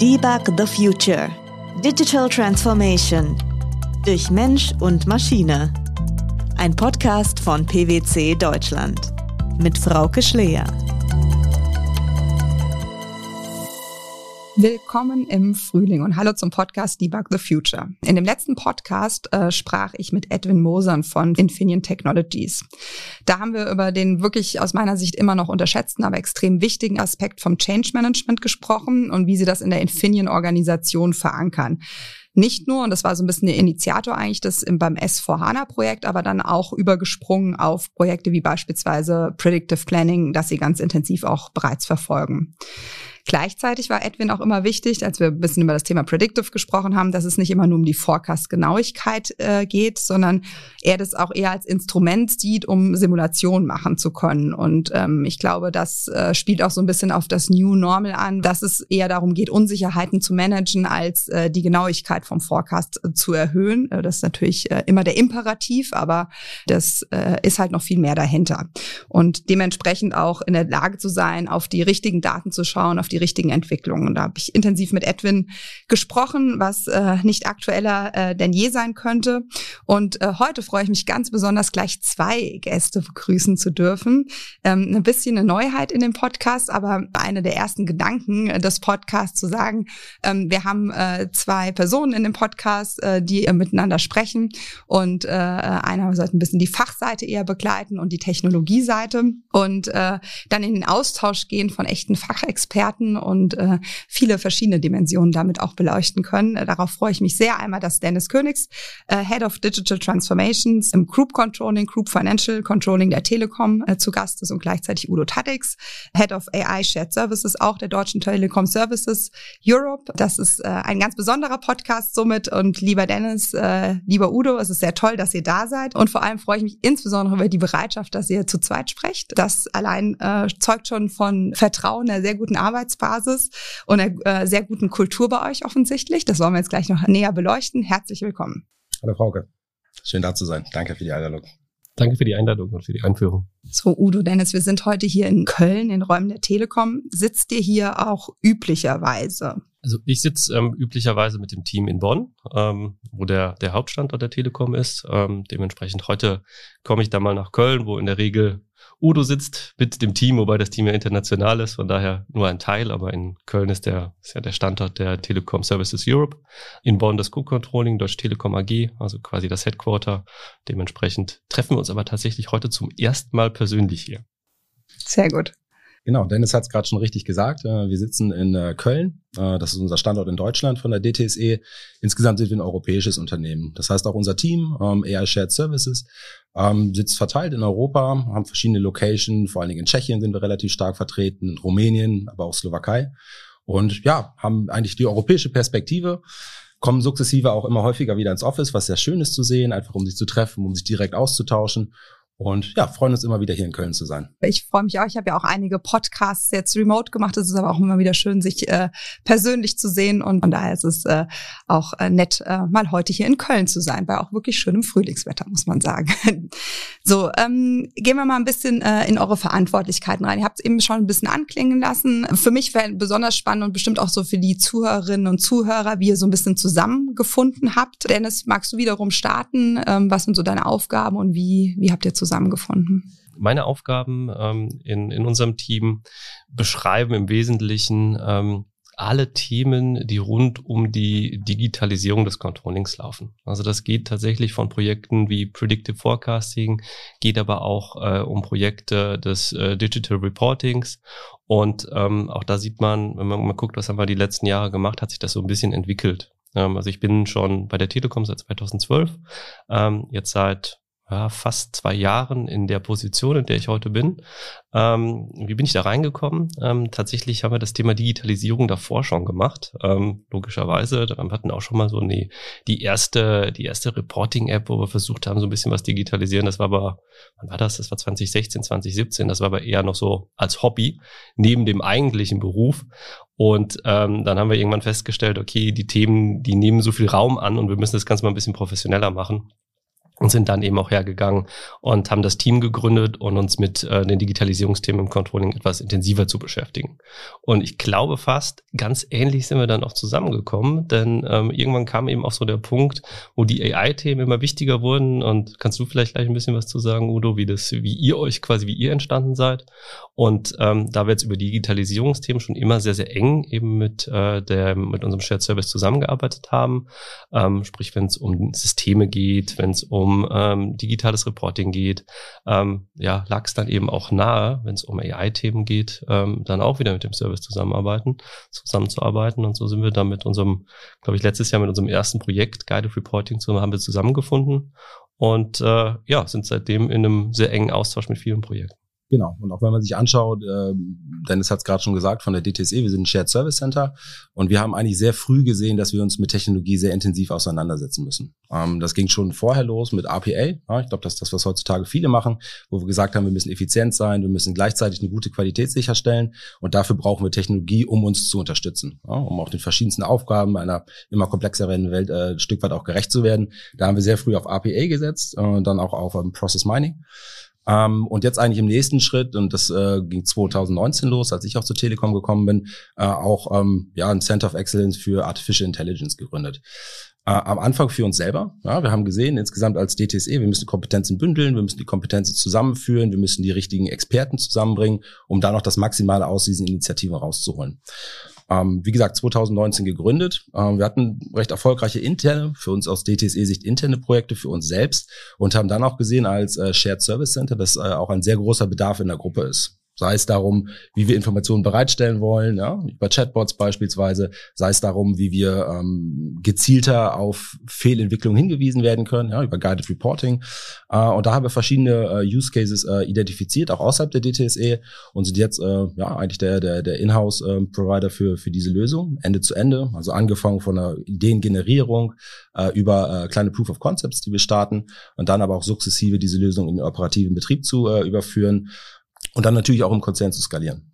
Debug the Future. Digital Transformation. Durch Mensch und Maschine. Ein Podcast von PwC Deutschland. Mit Frauke Schleer. Willkommen im Frühling und hallo zum Podcast Debug the Future. In dem letzten Podcast äh, sprach ich mit Edwin Mosern von Infineon Technologies. Da haben wir über den wirklich aus meiner Sicht immer noch unterschätzten, aber extrem wichtigen Aspekt vom Change Management gesprochen und wie sie das in der Infineon-Organisation verankern nicht nur, und das war so ein bisschen der Initiator eigentlich das im, beim S4HANA-Projekt, aber dann auch übergesprungen auf Projekte wie beispielsweise Predictive Planning, das sie ganz intensiv auch bereits verfolgen. Gleichzeitig war Edwin auch immer wichtig, als wir ein bisschen über das Thema Predictive gesprochen haben, dass es nicht immer nur um die Forecast-Genauigkeit äh, geht, sondern er das auch eher als Instrument sieht, um Simulationen machen zu können. Und ähm, ich glaube, das äh, spielt auch so ein bisschen auf das New Normal an, dass es eher darum geht, Unsicherheiten zu managen, als äh, die Genauigkeit vom Forecast äh, zu erhöhen. Äh, das ist natürlich äh, immer der Imperativ, aber das ist halt noch viel mehr dahinter. Und dementsprechend auch in der Lage zu sein, auf die richtigen Daten zu schauen, auf die die richtigen Entwicklungen. Da habe ich intensiv mit Edwin gesprochen, was äh, nicht aktueller äh, denn je sein könnte. Und äh, heute freue ich mich ganz besonders, gleich zwei Gäste begrüßen zu dürfen. Ähm, ein bisschen eine Neuheit in dem Podcast, aber eine der ersten Gedanken äh, des Podcasts zu sagen, ähm, wir haben äh, zwei Personen in dem Podcast, äh, die äh, miteinander sprechen und äh, einer sollte ein bisschen die Fachseite eher begleiten und die Technologieseite und äh, dann in den Austausch gehen von echten Fachexperten betrachten und äh, viele verschiedene Dimensionen damit auch beleuchten können. Äh, darauf freue ich mich sehr. Einmal, dass Dennis Königs, äh, Head of Digital Transformations im Group Controlling, Group Financial Controlling der Telekom äh, zu Gast ist und gleichzeitig Udo Tadix, Head of AI Shared Services auch der Deutschen Telekom Services Europe. Das ist äh, ein ganz besonderer Podcast somit und lieber Dennis, äh, lieber Udo, es ist sehr toll, dass ihr da seid und vor allem freue ich mich insbesondere über die Bereitschaft, dass ihr zu zweit sprecht. Das allein äh, zeugt schon von Vertrauen, einer sehr guten Arbeits Arbeitsbasis und einer äh, sehr guten Kultur bei euch offensichtlich. Das wollen wir jetzt gleich noch näher beleuchten. Herzlich willkommen. Hallo Frauke. Schön da zu sein. Danke für die Einladung. Danke für die Einladung und für die Einführung. So, Udo Dennis, wir sind heute hier in Köln, in Räumen der Telekom. Sitzt ihr hier auch üblicherweise? Also ich sitze ähm, üblicherweise mit dem Team in Bonn, ähm, wo der, der Hauptstandort der Telekom ist. Ähm, dementsprechend heute komme ich da mal nach Köln, wo in der Regel Udo sitzt mit dem Team, wobei das Team ja international ist, von daher nur ein Teil, aber in Köln ist der ist ja der Standort der Telekom Services Europe. In Bonn das Co-Controlling, Deutsche Telekom AG, also quasi das Headquarter. Dementsprechend treffen wir uns aber tatsächlich heute zum ersten Mal persönlich hier. Sehr gut. Genau, Dennis hat es gerade schon richtig gesagt. Äh, wir sitzen in äh, Köln. Äh, das ist unser Standort in Deutschland von der DTSE. Insgesamt sind wir ein europäisches Unternehmen. Das heißt auch unser Team, ähm, AI Shared Services, ähm, sitzt verteilt in Europa, haben verschiedene Locations, vor allen Dingen in Tschechien sind wir relativ stark vertreten, in Rumänien, aber auch Slowakei. Und ja, haben eigentlich die europäische Perspektive kommen sukzessive auch immer häufiger wieder ins Office, was sehr schön ist zu sehen, einfach um sich zu treffen, um sich direkt auszutauschen. Und ja, freuen uns immer wieder hier in Köln zu sein. Ich freue mich auch. Ich habe ja auch einige Podcasts jetzt remote gemacht. Es ist aber auch immer wieder schön, sich äh, persönlich zu sehen. Und von daher ist es äh, auch äh, nett, äh, mal heute hier in Köln zu sein, bei auch wirklich schönem Frühlingswetter, muss man sagen. so, ähm, gehen wir mal ein bisschen äh, in eure Verantwortlichkeiten rein. Ihr habt es eben schon ein bisschen anklingen lassen. Für mich wäre besonders spannend und bestimmt auch so für die Zuhörerinnen und Zuhörer, wie ihr so ein bisschen zusammengefunden habt. Dennis, magst du wiederum starten? Ähm, was sind so deine Aufgaben und wie, wie habt ihr zusammen zusammengefunden? Meine Aufgaben ähm, in, in unserem Team beschreiben im Wesentlichen ähm, alle Themen, die rund um die Digitalisierung des Controllings laufen. Also das geht tatsächlich von Projekten wie Predictive Forecasting, geht aber auch äh, um Projekte des äh, Digital Reportings. Und ähm, auch da sieht man, wenn man mal guckt, was haben wir die letzten Jahre gemacht, hat sich das so ein bisschen entwickelt. Ähm, also ich bin schon bei der Telekom seit 2012, ähm, jetzt seit ja, fast zwei Jahren in der Position, in der ich heute bin. Ähm, wie bin ich da reingekommen? Ähm, tatsächlich haben wir das Thema Digitalisierung davor schon gemacht. Ähm, logischerweise, wir hatten auch schon mal so eine, die erste, die erste Reporting-App, wo wir versucht haben, so ein bisschen was digitalisieren. Das war aber, wann war das? Das war 2016, 2017. Das war aber eher noch so als Hobby neben dem eigentlichen Beruf. Und ähm, dann haben wir irgendwann festgestellt, okay, die Themen, die nehmen so viel Raum an und wir müssen das Ganze mal ein bisschen professioneller machen und sind dann eben auch hergegangen und haben das Team gegründet und uns mit äh, den Digitalisierungsthemen im Controlling etwas intensiver zu beschäftigen. Und ich glaube fast, ganz ähnlich sind wir dann auch zusammengekommen, denn ähm, irgendwann kam eben auch so der Punkt, wo die AI-Themen immer wichtiger wurden. Und kannst du vielleicht gleich ein bisschen was zu sagen, Udo, wie das, wie ihr euch quasi, wie ihr entstanden seid? Und ähm, da wir jetzt über Digitalisierungsthemen schon immer sehr, sehr eng eben mit äh, der, mit unserem Shared Service zusammengearbeitet haben, ähm, sprich, wenn es um Systeme geht, wenn es um um ähm, digitales Reporting geht, ähm, ja, lag es dann eben auch nahe, wenn es um AI-Themen geht, ähm, dann auch wieder mit dem Service zusammenarbeiten, zusammenzuarbeiten. Und so sind wir dann mit unserem, glaube ich, letztes Jahr mit unserem ersten Projekt Guided Reporting haben wir zusammengefunden und äh, ja, sind seitdem in einem sehr engen Austausch mit vielen Projekten. Genau. Und auch wenn man sich anschaut, äh, Dennis hat es gerade schon gesagt, von der DTSE, wir sind ein Shared Service Center und wir haben eigentlich sehr früh gesehen, dass wir uns mit Technologie sehr intensiv auseinandersetzen müssen. Ähm, das ging schon vorher los mit RPA. Ja, ich glaube, das ist das, was heutzutage viele machen, wo wir gesagt haben, wir müssen effizient sein, wir müssen gleichzeitig eine gute Qualität sicherstellen und dafür brauchen wir Technologie, um uns zu unterstützen, ja, um auch den verschiedensten Aufgaben einer immer komplexeren Welt äh, ein Stück weit auch gerecht zu werden. Da haben wir sehr früh auf RPA gesetzt, äh, dann auch auf um, Process Mining. Ähm, und jetzt eigentlich im nächsten Schritt, und das äh, ging 2019 los, als ich auch zur Telekom gekommen bin, äh, auch ähm, ja, ein Center of Excellence für Artificial Intelligence gegründet. Äh, am Anfang für uns selber. Ja, wir haben gesehen, insgesamt als DTSE, wir müssen Kompetenzen bündeln, wir müssen die Kompetenzen zusammenführen, wir müssen die richtigen Experten zusammenbringen, um da noch das Maximale aus diesen Initiativen rauszuholen. Ähm, wie gesagt, 2019 gegründet. Ähm, wir hatten recht erfolgreiche interne, für uns aus DTSE-Sicht interne Projekte für uns selbst und haben dann auch gesehen als äh, Shared Service Center, dass äh, auch ein sehr großer Bedarf in der Gruppe ist. Sei es darum, wie wir Informationen bereitstellen wollen, ja, über Chatbots beispielsweise, sei es darum, wie wir ähm, gezielter auf Fehlentwicklungen hingewiesen werden können, ja, über Guided Reporting. Äh, und da haben wir verschiedene äh, Use Cases äh, identifiziert, auch außerhalb der DTSE und sind jetzt äh, ja eigentlich der, der, der Inhouse-Provider ähm, für, für diese Lösung, Ende zu Ende. Also angefangen von der Ideengenerierung äh, über äh, kleine Proof of Concepts, die wir starten und dann aber auch sukzessive diese Lösung in den operativen Betrieb zu äh, überführen und dann natürlich auch im Konzern zu skalieren.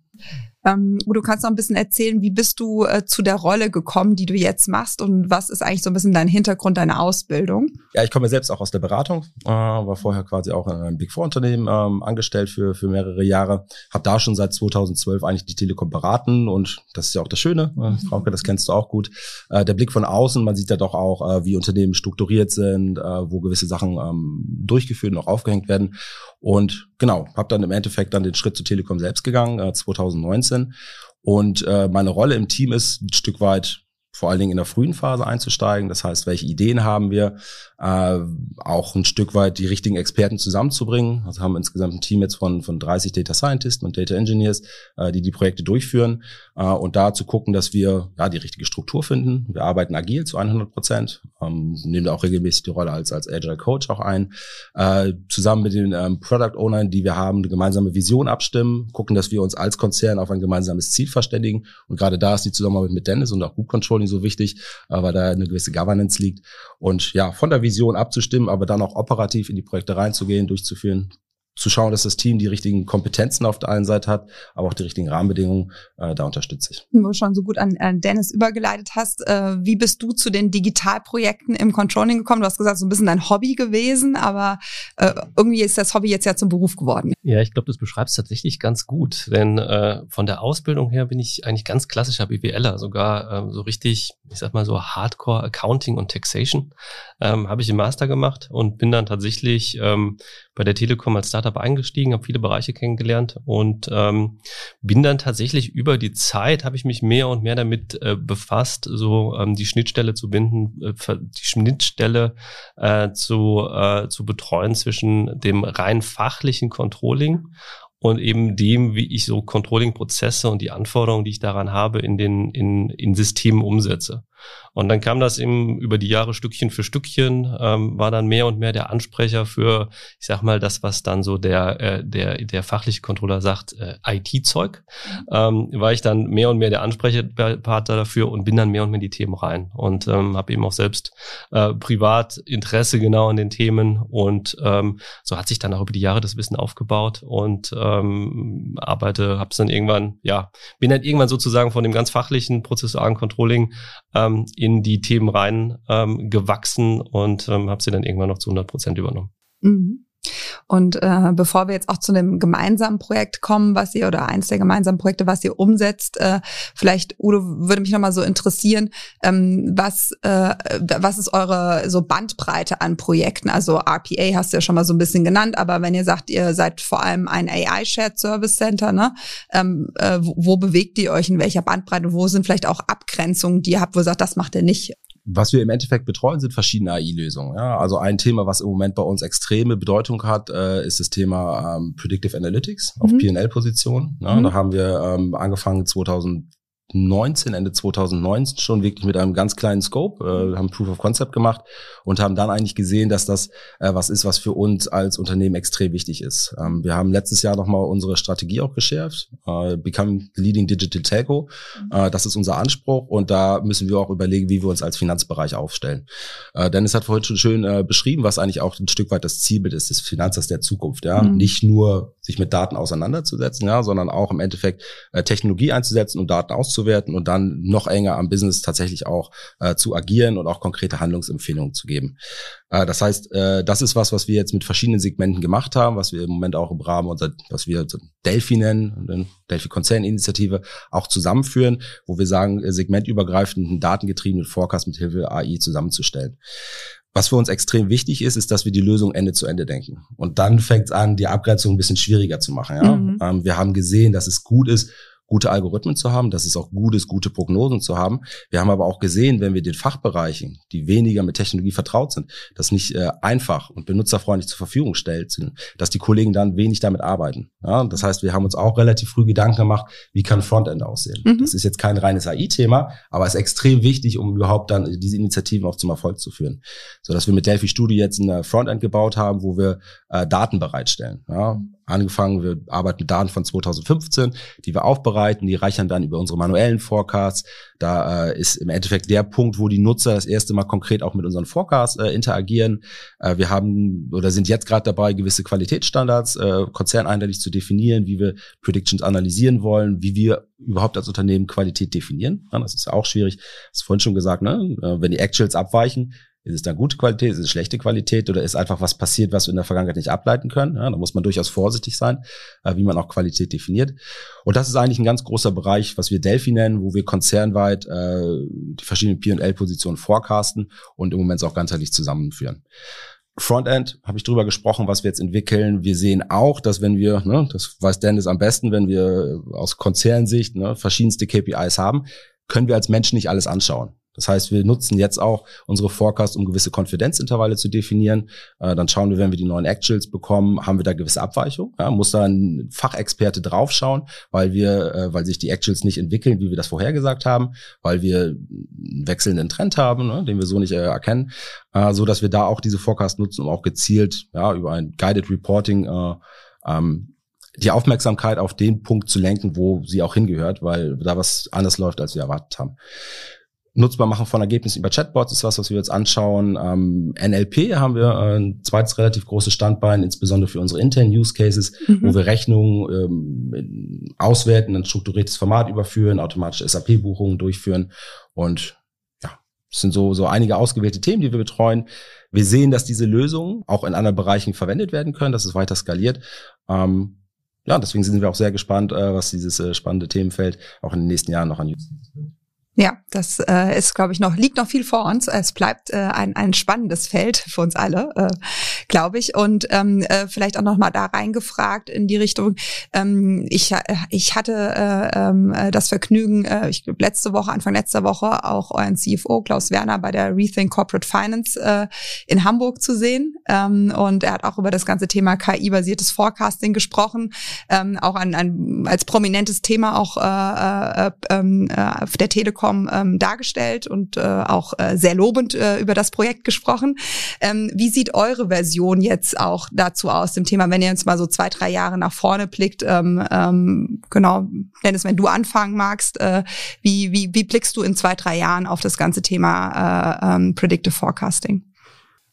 Ähm, du kannst noch ein bisschen erzählen, wie bist du äh, zu der Rolle gekommen, die du jetzt machst und was ist eigentlich so ein bisschen dein Hintergrund, deine Ausbildung? Ja, ich komme selbst auch aus der Beratung, äh, war vorher quasi auch in einem Big Four Unternehmen ähm, angestellt für, für mehrere Jahre, habe da schon seit 2012 eigentlich die Telekom beraten und das ist ja auch das Schöne, äh, mhm. Frauke, das kennst du auch gut. Äh, der Blick von außen, man sieht ja doch auch, äh, wie Unternehmen strukturiert sind, äh, wo gewisse Sachen ähm, durchgeführt und auch aufgehängt werden und genau, habe dann im Endeffekt dann den Schritt zu Telekom selbst gegangen, äh, 2019 19. Und äh, meine Rolle im Team ist ein Stück weit vor allen Dingen in der frühen Phase einzusteigen. Das heißt, welche Ideen haben wir, äh, auch ein Stück weit die richtigen Experten zusammenzubringen. Also haben wir insgesamt ein Team jetzt von, von 30 Data Scientists und Data Engineers, äh, die die Projekte durchführen äh, und da zu gucken, dass wir ja die richtige Struktur finden. Wir arbeiten agil zu 100 Prozent, ähm, nehmen da auch regelmäßig die Rolle als, als Agile Coach auch ein, äh, zusammen mit den ähm, Product Ownern, die wir haben, eine gemeinsame Vision abstimmen, gucken, dass wir uns als Konzern auf ein gemeinsames Ziel verständigen und gerade da ist die Zusammenarbeit mit Dennis und auch Group Controlling so wichtig, äh, weil da eine gewisse Governance liegt. Und ja, von der Vision abzustimmen, aber dann auch operativ in die Projekte reinzugehen, durchzuführen, zu schauen, dass das Team die richtigen Kompetenzen auf der einen Seite hat, aber auch die richtigen Rahmenbedingungen, äh, da unterstütze ich. Wo du schon so gut an, an Dennis übergeleitet hast, äh, wie bist du zu den Digitalprojekten im Controlling gekommen? Du hast gesagt, so ein bisschen dein Hobby gewesen, aber äh, irgendwie ist das Hobby jetzt ja zum Beruf geworden. Ja, ich glaube, das beschreibst tatsächlich ganz gut, denn äh, von der Ausbildung her bin ich eigentlich ganz klassischer BWLer, sogar äh, so richtig, ich sag mal so Hardcore Accounting und Taxation ähm, habe ich im Master gemacht und bin dann tatsächlich ähm, bei der Telekom als Startup eingestiegen, habe viele Bereiche kennengelernt und ähm, bin dann tatsächlich über die Zeit, habe ich mich mehr und mehr damit äh, befasst, so ähm, die Schnittstelle zu binden, äh, die Schnittstelle äh, zu, äh, zu betreuen zwischen dem rein fachlichen Controlling und eben dem, wie ich so Controlling-Prozesse und die Anforderungen, die ich daran habe, in den in, in Systemen umsetze. Und dann kam das eben über die Jahre Stückchen für Stückchen, ähm, war dann mehr und mehr der Ansprecher für, ich sag mal, das, was dann so der, äh, der, der fachliche Controller sagt, äh, IT-Zeug, mhm. ähm, war ich dann mehr und mehr der Ansprechpartner dafür und bin dann mehr und mehr in die Themen rein und ähm, habe eben auch selbst äh, privat Interesse genau an den Themen und ähm, so hat sich dann auch über die Jahre das Wissen aufgebaut und ähm, arbeite, hab's dann irgendwann, ja, bin dann irgendwann sozusagen von dem ganz fachlichen prozessualen Controlling ähm, ähm, in die Themen rein ähm, gewachsen und ähm, habe sie dann irgendwann noch zu 100 Prozent übernommen. Mhm. Und äh, bevor wir jetzt auch zu einem gemeinsamen Projekt kommen, was ihr oder eins der gemeinsamen Projekte, was ihr umsetzt, äh, vielleicht Udo würde mich nochmal so interessieren, ähm, was äh, was ist eure so Bandbreite an Projekten? Also RPA hast du ja schon mal so ein bisschen genannt, aber wenn ihr sagt, ihr seid vor allem ein AI Shared Service Center, ne? Ähm, äh, wo, wo bewegt ihr euch in welcher Bandbreite? Wo sind vielleicht auch Abgrenzungen, die ihr habt, wo ihr sagt, das macht ihr nicht? Was wir im Endeffekt betreuen, sind verschiedene AI-Lösungen. Ja, also ein Thema, was im Moment bei uns extreme Bedeutung hat, äh, ist das Thema ähm, Predictive Analytics auf mhm. P&L-Positionen. Ja, mhm. Da haben wir ähm, angefangen 2000 19, Ende 2019 schon wirklich mit einem ganz kleinen Scope, äh, haben Proof of Concept gemacht und haben dann eigentlich gesehen, dass das äh, was ist, was für uns als Unternehmen extrem wichtig ist. Ähm, wir haben letztes Jahr nochmal unsere Strategie auch geschärft, äh, Become the Leading Digital Telco. Mhm. Äh, das ist unser Anspruch und da müssen wir auch überlegen, wie wir uns als Finanzbereich aufstellen. Äh, Dennis hat vorhin schon schön äh, beschrieben, was eigentlich auch ein Stück weit das Zielbild ist des Finanzers der Zukunft. Ja, mhm. nicht nur sich mit Daten auseinanderzusetzen, ja, sondern auch im Endeffekt äh, Technologie einzusetzen, um Daten auszuwerten und dann noch enger am Business tatsächlich auch äh, zu agieren und auch konkrete Handlungsempfehlungen zu geben. Äh, das heißt, äh, das ist was, was wir jetzt mit verschiedenen Segmenten gemacht haben, was wir im Moment auch im Rahmen unserer, was wir Delphi nennen, Delphi Konzerninitiative, auch zusammenführen, wo wir sagen, äh, segmentübergreifenden, datengetriebenen Forecast mit Hilfe AI zusammenzustellen. Was für uns extrem wichtig ist, ist, dass wir die Lösung Ende zu Ende denken. Und dann fängt es an, die Abgrenzung ein bisschen schwieriger zu machen. Ja? Mhm. Ähm, wir haben gesehen, dass es gut ist, gute Algorithmen zu haben, dass es auch gut ist, gute Prognosen zu haben. Wir haben aber auch gesehen, wenn wir den Fachbereichen, die weniger mit Technologie vertraut sind, das nicht äh, einfach und benutzerfreundlich zur Verfügung stellt, dass die Kollegen dann wenig damit arbeiten. Ja, das heißt, wir haben uns auch relativ früh Gedanken gemacht, wie kann Frontend aussehen. Mhm. Das ist jetzt kein reines AI-Thema, aber ist extrem wichtig, um überhaupt dann diese Initiativen auch zum Erfolg zu führen. So dass wir mit Delphi Studio jetzt ein Frontend gebaut haben, wo wir äh, Daten bereitstellen. Ja, angefangen, wir arbeiten mit Daten von 2015, die wir aufbereiten, die reichern dann über unsere manuellen Forecasts. Da äh, ist im Endeffekt der Punkt, wo die Nutzer das erste Mal konkret auch mit unseren Forecasts äh, interagieren. Äh, wir haben oder sind jetzt gerade dabei, gewisse Qualitätsstandards äh, konzerneinheitlich zu definieren, wie wir Predictions analysieren wollen, wie wir überhaupt als Unternehmen Qualität definieren. Ja, das ist ja auch schwierig. Das ist vorhin schon gesagt, ne? Äh, wenn die Actuals abweichen, ist es dann gute Qualität, ist es schlechte Qualität oder ist einfach was passiert, was wir in der Vergangenheit nicht ableiten können? Ja, da muss man durchaus vorsichtig sein, äh, wie man auch Qualität definiert. Und das ist eigentlich ein ganz großer Bereich, was wir Delphi nennen, wo wir konzernweit äh, die verschiedenen P&L-Positionen forecasten und im Moment auch ganzheitlich zusammenführen. Frontend habe ich drüber gesprochen, was wir jetzt entwickeln. Wir sehen auch, dass wenn wir, ne, das weiß Dennis am besten, wenn wir aus Konzernsicht ne, verschiedenste KPIs haben, können wir als Menschen nicht alles anschauen. Das heißt, wir nutzen jetzt auch unsere Forecast, um gewisse Konfidenzintervalle zu definieren. Äh, dann schauen wir, wenn wir die neuen Actuals bekommen, haben wir da gewisse Abweichungen. Ja, muss da ein Fachexperte draufschauen, weil wir, äh, weil sich die Actuals nicht entwickeln, wie wir das vorhergesagt haben, weil wir einen wechselnden Trend haben, ne, den wir so nicht äh, erkennen, äh, so dass wir da auch diese Forecast nutzen, um auch gezielt ja über ein Guided Reporting äh, ähm, die Aufmerksamkeit auf den Punkt zu lenken, wo sie auch hingehört, weil da was anders läuft, als wir erwartet haben nutzbar machen von Ergebnissen über Chatbots ist was, was wir jetzt anschauen. Ähm, NLP haben wir äh, ein zweites relativ großes Standbein, insbesondere für unsere internen Use Cases, mhm. wo wir Rechnungen ähm, auswerten, ein strukturiertes Format überführen, automatische SAP-Buchungen durchführen und ja, es sind so, so einige ausgewählte Themen, die wir betreuen. Wir sehen, dass diese Lösungen auch in anderen Bereichen verwendet werden können, dass es weiter skaliert. Ähm, ja, deswegen sind wir auch sehr gespannt, äh, was dieses äh, spannende Themenfeld auch in den nächsten Jahren noch an Use Cases wird. Ja, das äh, ist, glaube ich, noch, liegt noch viel vor uns. Es bleibt äh, ein, ein spannendes Feld für uns alle, äh, glaube ich. Und ähm, äh, vielleicht auch noch mal da reingefragt in die Richtung. Ähm, ich, äh, ich hatte äh, ähm, äh, das Vergnügen, äh, ich glaube, letzte Woche, Anfang letzter Woche auch euren CFO Klaus Werner bei der Rethink Corporate Finance äh, in Hamburg zu sehen. Ähm, und er hat auch über das ganze Thema KI-basiertes Forecasting gesprochen, ähm, auch an, an, als prominentes Thema auch äh, äh, äh, äh der Telekom Telekom ähm, dargestellt und äh, auch äh, sehr lobend äh, über das Projekt gesprochen. Ähm, wie sieht eure Version jetzt auch dazu aus, dem Thema, wenn ihr uns mal so zwei, drei Jahre nach vorne blickt? Ähm, ähm, genau, Dennis, wenn du anfangen magst, äh, wie, wie, wie blickst du in zwei, drei Jahren auf das ganze Thema äh, ähm, Predictive Forecasting?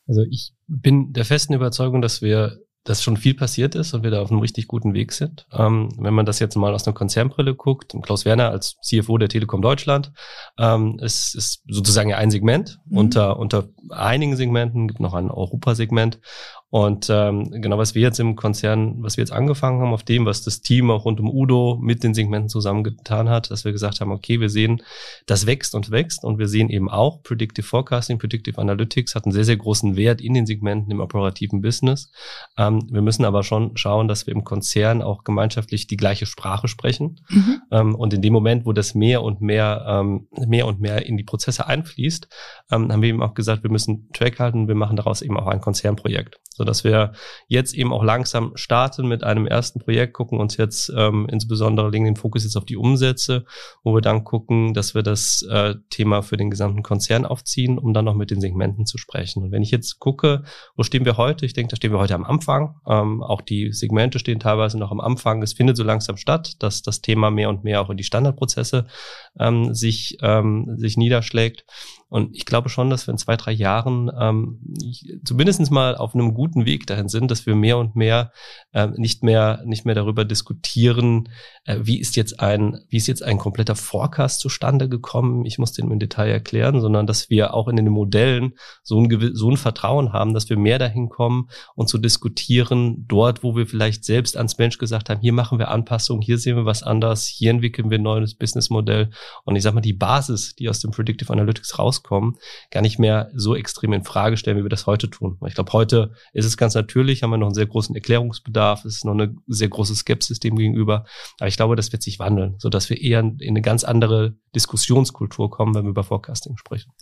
Also ich bin der festen Überzeugung, dass wir dass schon viel passiert ist und wir da auf einem richtig guten Weg sind. Ähm, wenn man das jetzt mal aus einer Konzernbrille guckt, Klaus Werner als CFO der Telekom Deutschland, ähm, ist, ist sozusagen ein Segment mhm. unter, unter einigen Segmenten, gibt noch ein Europasegment und ähm, genau, was wir jetzt im Konzern, was wir jetzt angefangen haben, auf dem, was das Team auch rund um Udo mit den Segmenten zusammengetan hat, dass wir gesagt haben, okay, wir sehen, das wächst und wächst und wir sehen eben auch Predictive Forecasting, Predictive Analytics hat einen sehr, sehr großen Wert in den Segmenten im operativen Business. Ähm, wir müssen aber schon schauen, dass wir im Konzern auch gemeinschaftlich die gleiche Sprache sprechen. Mhm. Ähm, und in dem Moment, wo das mehr und mehr, ähm, mehr und mehr in die Prozesse einfließt, ähm, haben wir eben auch gesagt, wir müssen Track halten, wir machen daraus eben auch ein Konzernprojekt so dass wir jetzt eben auch langsam starten mit einem ersten Projekt, gucken uns jetzt ähm, insbesondere legen den Fokus jetzt auf die Umsätze, wo wir dann gucken, dass wir das äh, Thema für den gesamten Konzern aufziehen, um dann noch mit den Segmenten zu sprechen. Und wenn ich jetzt gucke, wo stehen wir heute? Ich denke, da stehen wir heute am Anfang. Ähm, auch die Segmente stehen teilweise noch am Anfang. Es findet so langsam statt, dass das Thema mehr und mehr auch in die Standardprozesse ähm, sich, ähm, sich niederschlägt. Und ich glaube schon, dass wir in zwei, drei Jahren ähm, zumindest mal auf einem guten Weg dahin sind, dass wir mehr und mehr äh, nicht mehr nicht mehr darüber diskutieren, äh, wie ist jetzt ein wie ist jetzt ein kompletter Forecast zustande gekommen. Ich muss den im Detail erklären, sondern dass wir auch in den Modellen so ein so ein Vertrauen haben, dass wir mehr dahin kommen und zu diskutieren dort, wo wir vielleicht selbst ans Mensch gesagt haben, hier machen wir Anpassungen, hier sehen wir was anders, hier entwickeln wir ein neues Businessmodell. Und ich sage mal die Basis, die aus dem Predictive Analytics rauskommen, gar nicht mehr so extrem in Frage stellen, wie wir das heute tun. Ich glaube, heute ist es ganz natürlich, haben wir noch einen sehr großen Erklärungsbedarf, ist noch eine sehr große Skepsis dem gegenüber. Aber ich glaube, das wird sich wandeln, so dass wir eher in eine ganz andere Diskussionskultur kommen, wenn wir über Forecasting sprechen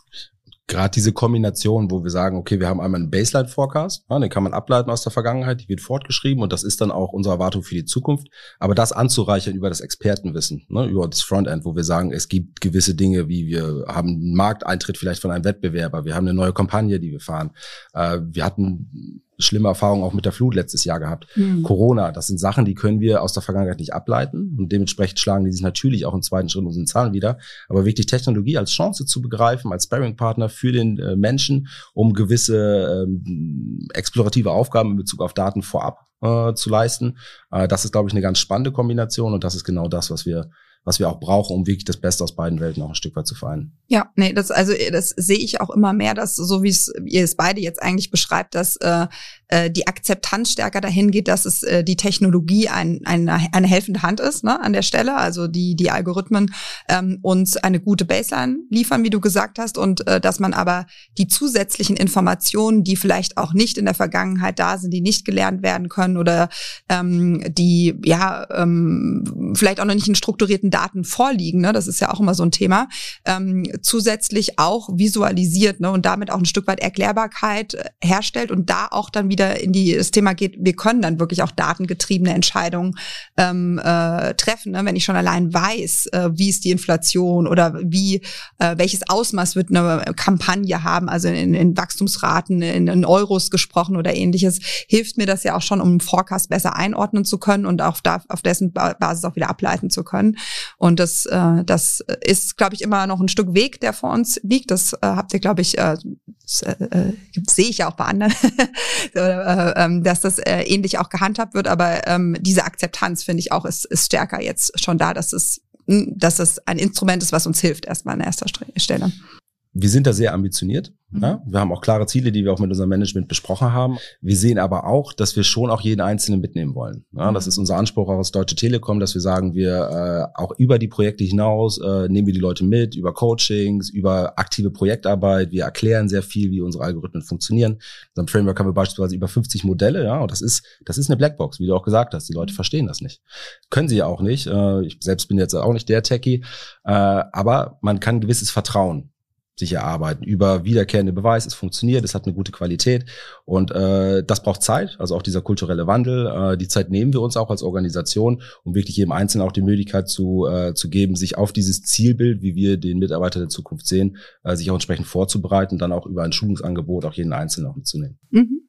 gerade diese Kombination, wo wir sagen, okay, wir haben einmal einen Baseline-Forecast, ja, den kann man ableiten aus der Vergangenheit, die wird fortgeschrieben und das ist dann auch unsere Erwartung für die Zukunft. Aber das anzureichern über das Expertenwissen, ne, über das Frontend, wo wir sagen, es gibt gewisse Dinge, wie wir haben einen Markteintritt vielleicht von einem Wettbewerber, wir haben eine neue Kampagne, die wir fahren. Äh, wir hatten schlimme Erfahrungen auch mit der Flut letztes Jahr gehabt. Mhm. Corona, das sind Sachen, die können wir aus der Vergangenheit nicht ableiten und dementsprechend schlagen die sich natürlich auch im zweiten Schritt unseren Zahlen wieder. Aber wirklich Technologie als Chance zu begreifen, als Sparring-Partner für den äh, Menschen, um gewisse ähm, explorative Aufgaben in Bezug auf Daten vorab äh, zu leisten, äh, das ist, glaube ich, eine ganz spannende Kombination und das ist genau das, was wir was wir auch brauchen, um wirklich das Beste aus beiden Welten auch ein Stück weit zu vereinen. Ja, nee, das also das sehe ich auch immer mehr, dass so wie es ihr es beide jetzt eigentlich beschreibt, dass äh, äh, die Akzeptanz stärker dahin geht, dass es äh, die Technologie ein, eine, eine helfende Hand ist ne, an der Stelle, also die die Algorithmen ähm, uns eine gute Baseline liefern, wie du gesagt hast, und äh, dass man aber die zusätzlichen Informationen, die vielleicht auch nicht in der Vergangenheit da sind, die nicht gelernt werden können oder ähm, die ja ähm, vielleicht auch noch nicht in strukturierten Daten vorliegen, ne, das ist ja auch immer so ein Thema, ähm, zusätzlich auch visualisiert ne, und damit auch ein Stück weit Erklärbarkeit äh, herstellt und da auch dann wieder in die, das Thema geht, wir können dann wirklich auch datengetriebene Entscheidungen ähm, äh, treffen, ne, wenn ich schon allein weiß, äh, wie ist die Inflation oder wie, äh, welches Ausmaß wird eine Kampagne haben, also in, in Wachstumsraten, in, in Euros gesprochen oder ähnliches, hilft mir das ja auch schon, um einen Forecast besser einordnen zu können und auch da, auf dessen Basis auch wieder ableiten zu können. Und das, äh, das ist, glaube ich, immer noch ein Stück Weg, der vor uns liegt. Das äh, habt ihr, glaube ich, äh, äh, äh sehe ich ja auch bei anderen, äh, ähm, dass das äh, ähnlich auch gehandhabt wird. Aber ähm, diese Akzeptanz, finde ich auch, ist, ist stärker jetzt schon da, dass es dass es ein Instrument ist, was uns hilft, erstmal an erster Stelle wir sind da sehr ambitioniert. Mhm. Ja? Wir haben auch klare Ziele, die wir auch mit unserem Management besprochen haben. Wir sehen aber auch, dass wir schon auch jeden Einzelnen mitnehmen wollen. Ja? Das mhm. ist unser Anspruch auch aus Deutsche Telekom, dass wir sagen, wir äh, auch über die Projekte hinaus äh, nehmen wir die Leute mit, über Coachings, über aktive Projektarbeit. Wir erklären sehr viel, wie unsere Algorithmen funktionieren. In unserem Framework haben wir beispielsweise über 50 Modelle. Ja, und das ist das ist eine Blackbox, wie du auch gesagt hast. Die Leute verstehen das nicht, können sie ja auch nicht. Äh, ich selbst bin jetzt auch nicht der Techie, äh, aber man kann ein gewisses Vertrauen sich erarbeiten über wiederkehrende Beweis, es funktioniert, es hat eine gute Qualität und äh, das braucht Zeit, also auch dieser kulturelle Wandel. Äh, die Zeit nehmen wir uns auch als Organisation, um wirklich jedem Einzelnen auch die Möglichkeit zu, äh, zu geben, sich auf dieses Zielbild, wie wir den Mitarbeiter der Zukunft sehen, äh, sich auch entsprechend vorzubereiten, dann auch über ein Schulungsangebot auch jeden Einzelnen auch mitzunehmen. Mhm.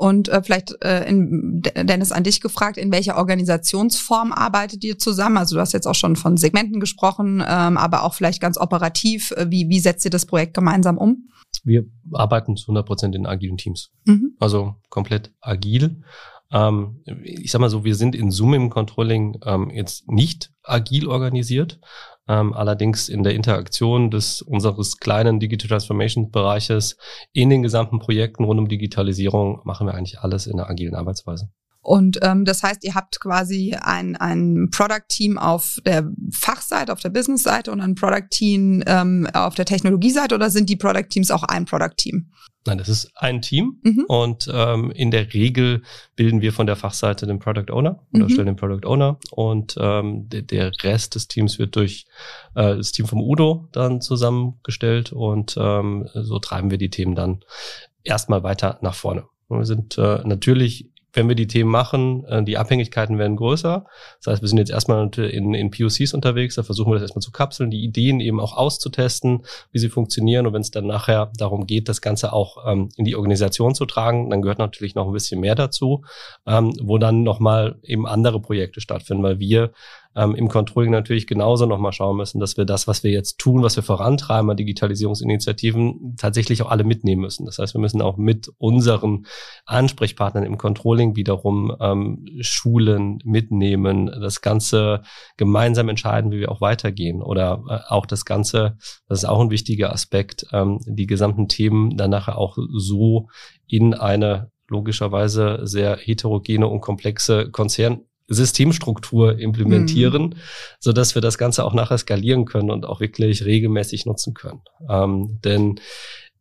Und äh, vielleicht, äh, in, Dennis, an dich gefragt, in welcher Organisationsform arbeitet ihr zusammen? Also du hast jetzt auch schon von Segmenten gesprochen, ähm, aber auch vielleicht ganz operativ. Äh, wie, wie setzt ihr das Projekt gemeinsam um? Wir arbeiten zu 100 Prozent in agilen Teams. Mhm. Also komplett agil. Ähm, ich sag mal so, wir sind in Zoom im Controlling ähm, jetzt nicht agil organisiert. Ähm, allerdings in der Interaktion des unseres kleinen Digital Transformation Bereiches in den gesamten Projekten rund um Digitalisierung machen wir eigentlich alles in einer agilen Arbeitsweise. Und ähm, das heißt, ihr habt quasi ein, ein Product-Team auf der Fachseite, auf der Business-Seite und ein Product-Team ähm, auf der Technologie-Seite oder sind die Product-Teams auch ein Product-Team? Nein, das ist ein Team mhm. und ähm, in der Regel bilden wir von der Fachseite den Product Owner oder mhm. stellen den Product Owner und ähm, der, der Rest des Teams wird durch äh, das Team vom Udo dann zusammengestellt und ähm, so treiben wir die Themen dann erstmal weiter nach vorne. Wir sind äh, natürlich wenn wir die Themen machen, äh, die Abhängigkeiten werden größer. Das heißt, wir sind jetzt erstmal in, in POCs unterwegs, da versuchen wir das erstmal zu kapseln, die Ideen eben auch auszutesten, wie sie funktionieren. Und wenn es dann nachher darum geht, das Ganze auch ähm, in die Organisation zu tragen, dann gehört natürlich noch ein bisschen mehr dazu, ähm, wo dann nochmal eben andere Projekte stattfinden, weil wir ähm, im Controlling natürlich genauso nochmal schauen müssen, dass wir das, was wir jetzt tun, was wir vorantreiben an Digitalisierungsinitiativen, tatsächlich auch alle mitnehmen müssen. Das heißt, wir müssen auch mit unseren Ansprechpartnern im Controlling wiederum ähm, Schulen mitnehmen, das Ganze gemeinsam entscheiden, wie wir auch weitergehen oder äh, auch das Ganze, das ist auch ein wichtiger Aspekt, ähm, die gesamten Themen dann nachher auch so in eine logischerweise sehr heterogene und komplexe Konzern Systemstruktur implementieren, mhm. so dass wir das Ganze auch nachher skalieren können und auch wirklich regelmäßig nutzen können. Ähm, denn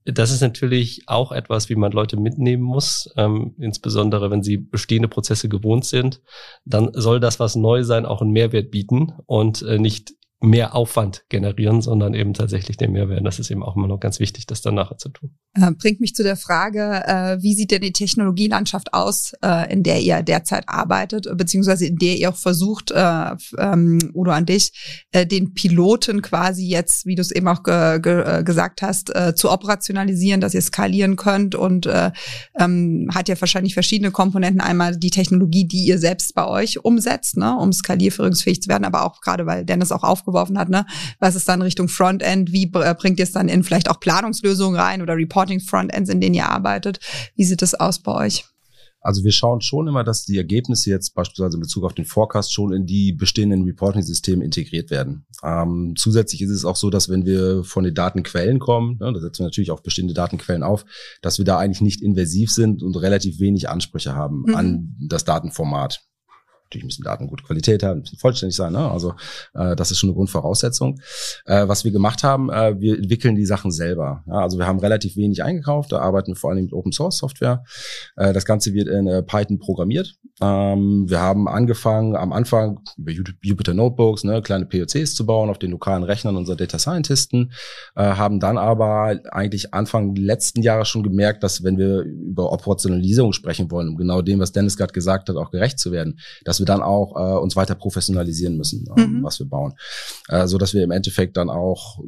das ist natürlich auch etwas, wie man Leute mitnehmen muss, ähm, insbesondere wenn sie bestehende Prozesse gewohnt sind. Dann soll das, was neu sein, auch einen Mehrwert bieten und äh, nicht mehr Aufwand generieren, sondern eben tatsächlich den Mehrwert. Das ist eben auch immer noch ganz wichtig, das dann nachher zu tun. Äh, bringt mich zu der Frage, äh, wie sieht denn die Technologielandschaft aus, äh, in der ihr derzeit arbeitet, beziehungsweise in der ihr auch versucht, äh, ähm, Udo an dich, den Piloten quasi jetzt, wie du es eben auch ge ge gesagt hast, zu operationalisieren, dass ihr skalieren könnt und äh, ähm, hat ja wahrscheinlich verschiedene Komponenten. Einmal die Technologie, die ihr selbst bei euch umsetzt, ne, um skalierführungsfähig zu werden, aber auch gerade, weil Dennis auch aufgebaut geworfen hat, ne? Was ist dann Richtung Frontend? Wie äh, bringt ihr es dann in vielleicht auch Planungslösungen rein oder Reporting-Frontends, in denen ihr arbeitet? Wie sieht das aus bei euch? Also wir schauen schon immer, dass die Ergebnisse jetzt beispielsweise in Bezug auf den Forecast schon in die bestehenden Reporting-Systeme integriert werden. Ähm, zusätzlich ist es auch so, dass wenn wir von den Datenquellen kommen, ne, da setzen wir natürlich auch bestehende Datenquellen auf, dass wir da eigentlich nicht invasiv sind und relativ wenig Ansprüche haben mhm. an das Datenformat natürlich müssen Daten gute Qualität haben, müssen vollständig sein. Ne? Also äh, das ist schon eine Grundvoraussetzung. Äh, was wir gemacht haben, äh, wir entwickeln die Sachen selber. Ja? Also wir haben relativ wenig eingekauft, da arbeiten vor allem mit Open Source Software. Äh, das Ganze wird in äh, Python programmiert. Ähm, wir haben angefangen am Anfang über Jupyter Notebooks, ne, kleine POCs zu bauen auf den lokalen Rechnern unserer Data Scientisten, äh, haben dann aber eigentlich Anfang letzten Jahres schon gemerkt, dass wenn wir über Operationalisierung sprechen wollen, um genau dem, was Dennis gerade gesagt hat, auch gerecht zu werden, dass wir dann auch äh, uns weiter professionalisieren müssen, ähm, mhm. was wir bauen. Äh, so dass wir im Endeffekt dann auch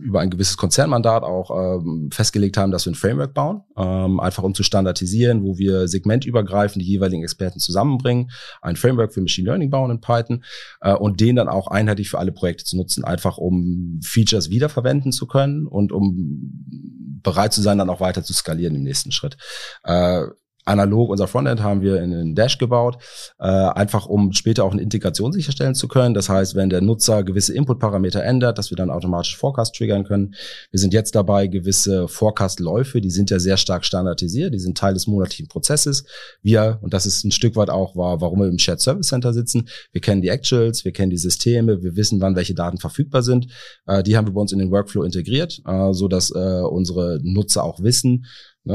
über ein gewisses Konzernmandat auch ähm, festgelegt haben, dass wir ein Framework bauen, ähm, einfach um zu standardisieren, wo wir segmentübergreifend die jeweiligen Experten zusammenbringen, ein Framework für Machine Learning bauen in Python äh, und den dann auch einheitlich für alle Projekte zu nutzen, einfach um Features wiederverwenden zu können und um bereit zu sein, dann auch weiter zu skalieren im nächsten Schritt. Äh, analog unser Frontend haben wir in den Dash gebaut, äh, einfach um später auch eine Integration sicherstellen zu können. Das heißt, wenn der Nutzer gewisse Input-Parameter ändert, dass wir dann automatisch Forecast triggern können. Wir sind jetzt dabei, gewisse Forecast-Läufe, die sind ja sehr stark standardisiert, die sind Teil des monatlichen Prozesses. Wir, und das ist ein Stück weit auch, war, warum wir im Shared Service Center sitzen, wir kennen die Actuals, wir kennen die Systeme, wir wissen, wann welche Daten verfügbar sind. Äh, die haben wir bei uns in den Workflow integriert, äh, so dass äh, unsere Nutzer auch wissen,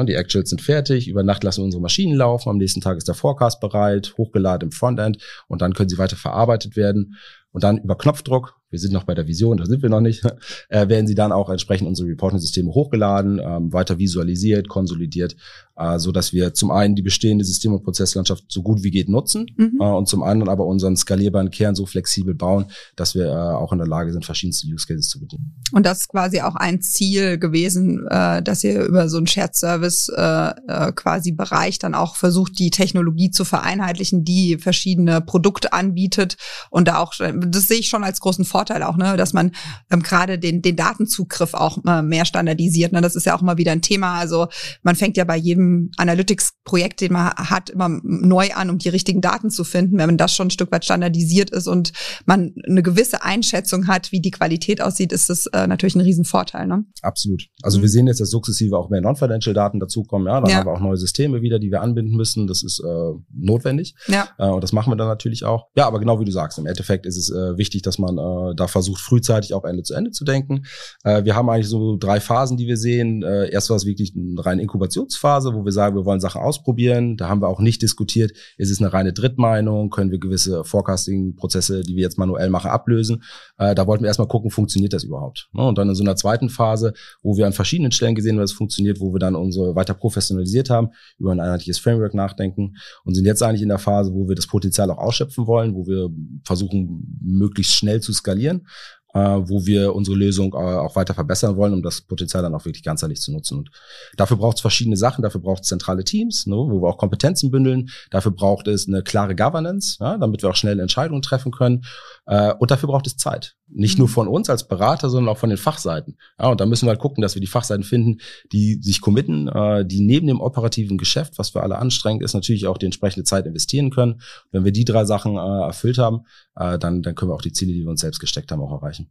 die Actuals sind fertig, über Nacht lassen wir unsere Maschinen laufen, am nächsten Tag ist der Forecast bereit, hochgeladen im Frontend und dann können sie weiter verarbeitet werden. Und dann über Knopfdruck, wir sind noch bei der Vision, da sind wir noch nicht, äh, werden sie dann auch entsprechend unsere Reporting-Systeme hochgeladen, ähm, weiter visualisiert, konsolidiert, äh, so dass wir zum einen die bestehende System- und Prozesslandschaft so gut wie geht nutzen mhm. äh, und zum anderen aber unseren skalierbaren Kern so flexibel bauen, dass wir äh, auch in der Lage sind, verschiedenste Use Cases zu bedienen. Und das ist quasi auch ein Ziel gewesen, äh, dass ihr über so einen Shared Service äh, äh, quasi Bereich dann auch versucht, die Technologie zu vereinheitlichen, die verschiedene Produkte anbietet und da auch das sehe ich schon als großen Vorteil Vorteil auch, ne, dass man ähm, gerade den, den Datenzugriff auch äh, mehr standardisiert. Ne? Das ist ja auch immer wieder ein Thema. Also man fängt ja bei jedem Analytics-Projekt, den man hat, immer neu an, um die richtigen Daten zu finden. Wenn man das schon ein Stück weit standardisiert ist und man eine gewisse Einschätzung hat, wie die Qualität aussieht, ist das äh, natürlich ein Riesenvorteil. Ne? Absolut. Also mhm. wir sehen jetzt, dass sukzessive auch mehr Non-Financial-Daten dazukommen. Ja, dann ja. haben wir auch neue Systeme wieder, die wir anbinden müssen. Das ist äh, notwendig. Ja. Äh, und das machen wir dann natürlich auch. Ja, aber genau wie du sagst, im Endeffekt ist es äh, wichtig, dass man äh, da versucht, frühzeitig auch Ende zu Ende zu denken. Äh, wir haben eigentlich so drei Phasen, die wir sehen. Äh, erst war es wirklich eine reine Inkubationsphase, wo wir sagen, wir wollen Sachen ausprobieren. Da haben wir auch nicht diskutiert, ist es eine reine Drittmeinung, können wir gewisse Forecasting-Prozesse, die wir jetzt manuell machen, ablösen. Äh, da wollten wir erstmal gucken, funktioniert das überhaupt. Ne? Und dann in so einer zweiten Phase, wo wir an verschiedenen Stellen gesehen haben, dass es funktioniert, wo wir dann unsere weiter professionalisiert haben, über ein einheitliches Framework nachdenken und sind jetzt eigentlich in der Phase, wo wir das Potenzial auch ausschöpfen wollen, wo wir versuchen, möglichst schnell zu skalieren skalieren äh, wo wir unsere Lösung äh, auch weiter verbessern wollen, um das Potenzial dann auch wirklich ganzheitlich zu nutzen. Und dafür braucht es verschiedene Sachen. Dafür braucht es zentrale Teams, ne, wo wir auch Kompetenzen bündeln. Dafür braucht es eine klare Governance, ja, damit wir auch schnell Entscheidungen treffen können. Äh, und dafür braucht es Zeit. Nicht nur mhm. von uns als Berater, sondern auch von den Fachseiten. Ja, und da müssen wir halt gucken, dass wir die Fachseiten finden, die sich committen, äh, die neben dem operativen Geschäft, was für alle anstrengend ist, natürlich auch die entsprechende Zeit investieren können. Wenn wir die drei Sachen äh, erfüllt haben, äh, dann, dann können wir auch die Ziele, die wir uns selbst gesteckt haben, auch erreichen.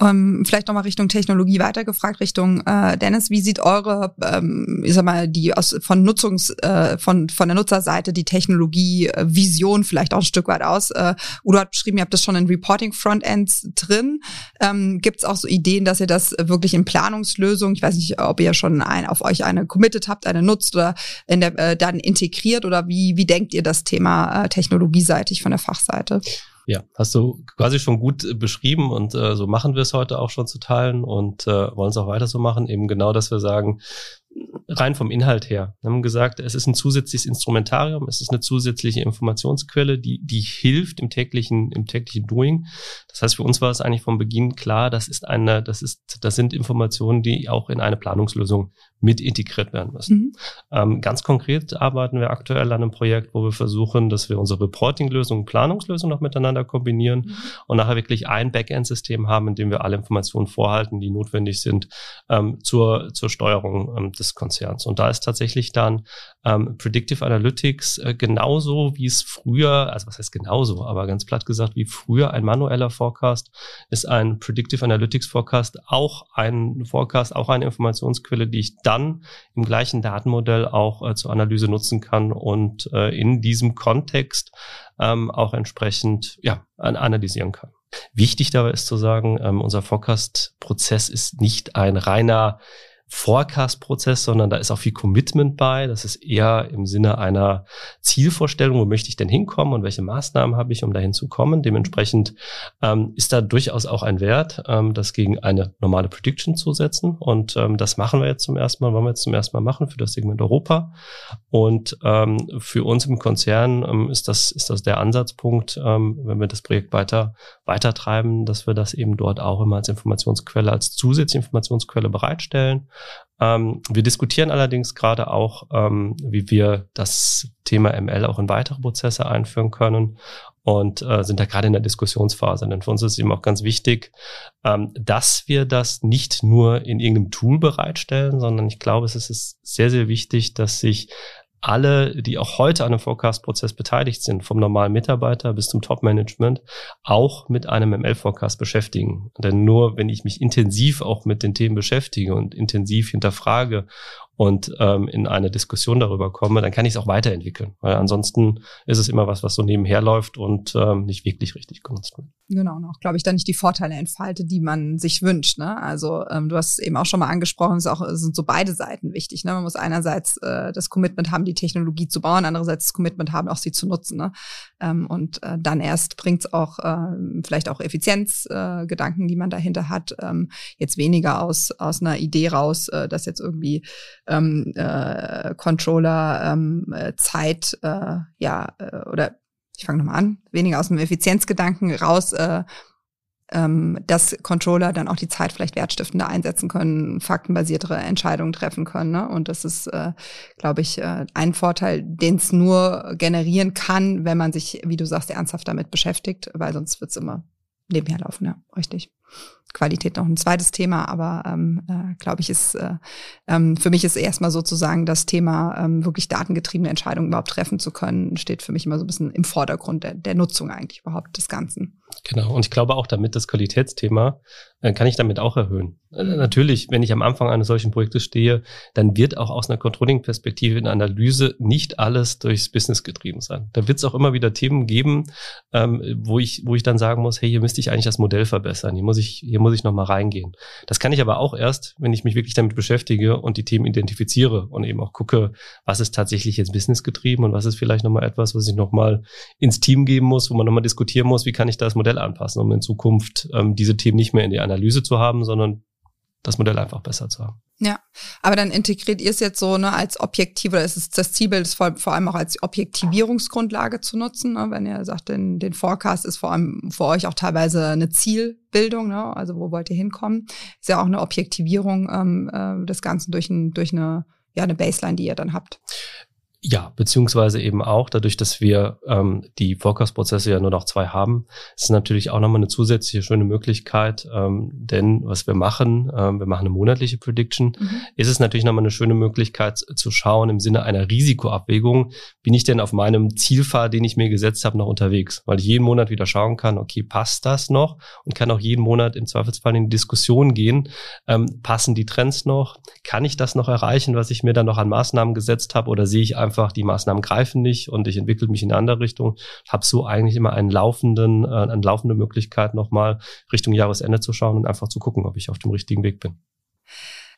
Um, ähm, vielleicht nochmal Richtung Technologie weitergefragt, Richtung äh, Dennis, wie sieht eure, ähm, ich sag mal, die aus von Nutzungs, äh, von, von der Nutzerseite die Technologie-Vision äh, vielleicht auch ein Stück weit aus? Äh, Udo hat beschrieben, ihr habt das schon in Reporting-Frontends drin. Ähm, Gibt es auch so Ideen, dass ihr das wirklich in Planungslösungen, ich weiß nicht, ob ihr schon ein, auf euch eine committed habt, eine nutzt oder in der, äh, dann integriert oder wie, wie denkt ihr das Thema äh, technologieseitig von der Fachseite? Ja, hast du quasi schon gut äh, beschrieben und äh, so machen wir es heute auch schon zu teilen und äh, wollen es auch weiter so machen. Eben genau, dass wir sagen, rein vom Inhalt her. Wir haben gesagt, es ist ein zusätzliches Instrumentarium, es ist eine zusätzliche Informationsquelle, die, die hilft im täglichen, im täglichen Doing. Das heißt, für uns war es eigentlich von Beginn klar, das ist eine, das ist, das sind Informationen, die auch in eine Planungslösung mit integriert werden müssen. Mhm. Ähm, ganz konkret arbeiten wir aktuell an einem Projekt, wo wir versuchen, dass wir unsere Reporting-Lösung und Planungslösung noch miteinander kombinieren mhm. und nachher wirklich ein Backend-System haben, in dem wir alle Informationen vorhalten, die notwendig sind ähm, zur, zur Steuerung ähm, des Konzerns. Und da ist tatsächlich dann ähm, Predictive Analytics äh, genauso, wie es früher, also was heißt genauso, aber ganz platt gesagt, wie früher ein manueller Forecast, ist ein Predictive Analytics Forecast auch ein Forecast, auch eine Informationsquelle, die ich dann im gleichen Datenmodell auch äh, zur Analyse nutzen kann und äh, in diesem Kontext ähm, auch entsprechend ja, analysieren kann. Wichtig dabei ist zu sagen, ähm, unser Forecast-Prozess ist nicht ein reiner Forecast-Prozess, sondern da ist auch viel Commitment bei. Das ist eher im Sinne einer Zielvorstellung, wo möchte ich denn hinkommen und welche Maßnahmen habe ich, um dahin zu kommen. Dementsprechend ähm, ist da durchaus auch ein Wert, ähm, das gegen eine normale Prediction zu setzen. Und ähm, das machen wir jetzt zum ersten Mal, wollen wir jetzt zum ersten Mal machen für das Segment Europa. Und ähm, für uns im Konzern ähm, ist das ist das der Ansatzpunkt, ähm, wenn wir das Projekt weiter weiter treiben, dass wir das eben dort auch immer als Informationsquelle, als zusätzliche Informationsquelle bereitstellen. Ähm, wir diskutieren allerdings gerade auch, ähm, wie wir das Thema ML auch in weitere Prozesse einführen können und äh, sind da gerade in der Diskussionsphase. Denn für uns ist eben auch ganz wichtig, ähm, dass wir das nicht nur in irgendeinem Tool bereitstellen, sondern ich glaube, es ist sehr, sehr wichtig, dass sich alle, die auch heute an einem Forecast-Prozess beteiligt sind, vom normalen Mitarbeiter bis zum Top-Management, auch mit einem ML-Forecast beschäftigen. Denn nur wenn ich mich intensiv auch mit den Themen beschäftige und intensiv hinterfrage und ähm, in eine Diskussion darüber komme, dann kann ich es auch weiterentwickeln. Weil ansonsten ist es immer was, was so nebenher läuft und ähm, nicht wirklich richtig genutzt wird. Genau, und auch, glaube ich, dann nicht die Vorteile entfaltet, die man sich wünscht. Ne? Also ähm, du hast eben auch schon mal angesprochen, es, auch, es sind so beide Seiten wichtig. Ne? Man muss einerseits äh, das Commitment haben, die Technologie zu bauen, andererseits das Commitment haben, auch sie zu nutzen. Ne? Ähm, und äh, dann erst bringt es auch äh, vielleicht auch Effizienzgedanken, äh, die man dahinter hat. Ähm, jetzt weniger aus, aus einer Idee raus, äh, dass jetzt irgendwie ähm, äh, Controller ähm, äh, Zeit, äh, ja, äh, oder ich fange nochmal an, weniger aus dem Effizienzgedanken raus, äh, ähm, dass Controller dann auch die Zeit vielleicht wertstiftender einsetzen können, faktenbasiertere Entscheidungen treffen können. Ne? Und das ist, äh, glaube ich, äh, ein Vorteil, den es nur generieren kann, wenn man sich, wie du sagst, ernsthaft damit beschäftigt, weil sonst wird's immer nebenher laufen, ja, richtig. Qualität noch ein zweites Thema, aber ähm, äh, glaube ich, ist äh, ähm, für mich ist erstmal sozusagen das Thema, ähm, wirklich datengetriebene Entscheidungen überhaupt treffen zu können, steht für mich immer so ein bisschen im Vordergrund der, der Nutzung eigentlich überhaupt des Ganzen. Genau, und ich glaube auch damit das Qualitätsthema äh, kann ich damit auch erhöhen. Äh, natürlich, wenn ich am Anfang eines solchen Projektes stehe, dann wird auch aus einer Controlling-Perspektive in Analyse nicht alles durchs Business getrieben sein. Da wird es auch immer wieder Themen geben, ähm, wo ich, wo ich dann sagen muss, hey, hier müsste ich eigentlich das Modell verbessern. Hier muss ich, hier muss ich nochmal reingehen. Das kann ich aber auch erst, wenn ich mich wirklich damit beschäftige und die Themen identifiziere und eben auch gucke, was ist tatsächlich jetzt Business getrieben und was ist vielleicht nochmal etwas, was ich nochmal ins Team geben muss, wo man nochmal diskutieren muss, wie kann ich das Modell anpassen, um in Zukunft ähm, diese Themen nicht mehr in die Analyse zu haben, sondern das Modell einfach besser zu haben. Ja, aber dann integriert ihr es jetzt so ne, als objektive, es ist das Ziel, das vor, vor allem auch als Objektivierungsgrundlage zu nutzen. Ne? Wenn ihr sagt, den, den Forecast ist vor allem für euch auch teilweise eine Zielbildung, ne? also wo wollt ihr hinkommen, ist ja auch eine Objektivierung ähm, äh, des Ganzen durch, ein, durch eine, ja, eine Baseline, die ihr dann habt. Ja, beziehungsweise eben auch dadurch, dass wir ähm, die Forecast-Prozesse ja nur noch zwei haben, ist natürlich auch nochmal eine zusätzliche schöne Möglichkeit, ähm, denn was wir machen, ähm, wir machen eine monatliche Prediction, mhm. ist es natürlich nochmal eine schöne Möglichkeit zu schauen im Sinne einer Risikoabwägung, bin ich denn auf meinem Zielpfad, den ich mir gesetzt habe, noch unterwegs, weil ich jeden Monat wieder schauen kann, okay, passt das noch? Und kann auch jeden Monat im Zweifelsfall in die Diskussion gehen, ähm, passen die Trends noch, kann ich das noch erreichen, was ich mir dann noch an Maßnahmen gesetzt habe oder sehe ich einfach einfach, die Maßnahmen greifen nicht und ich entwickle mich in eine andere Richtung. Habe so eigentlich immer einen laufenden, äh, eine laufende Möglichkeit, nochmal Richtung Jahresende zu schauen und einfach zu gucken, ob ich auf dem richtigen Weg bin.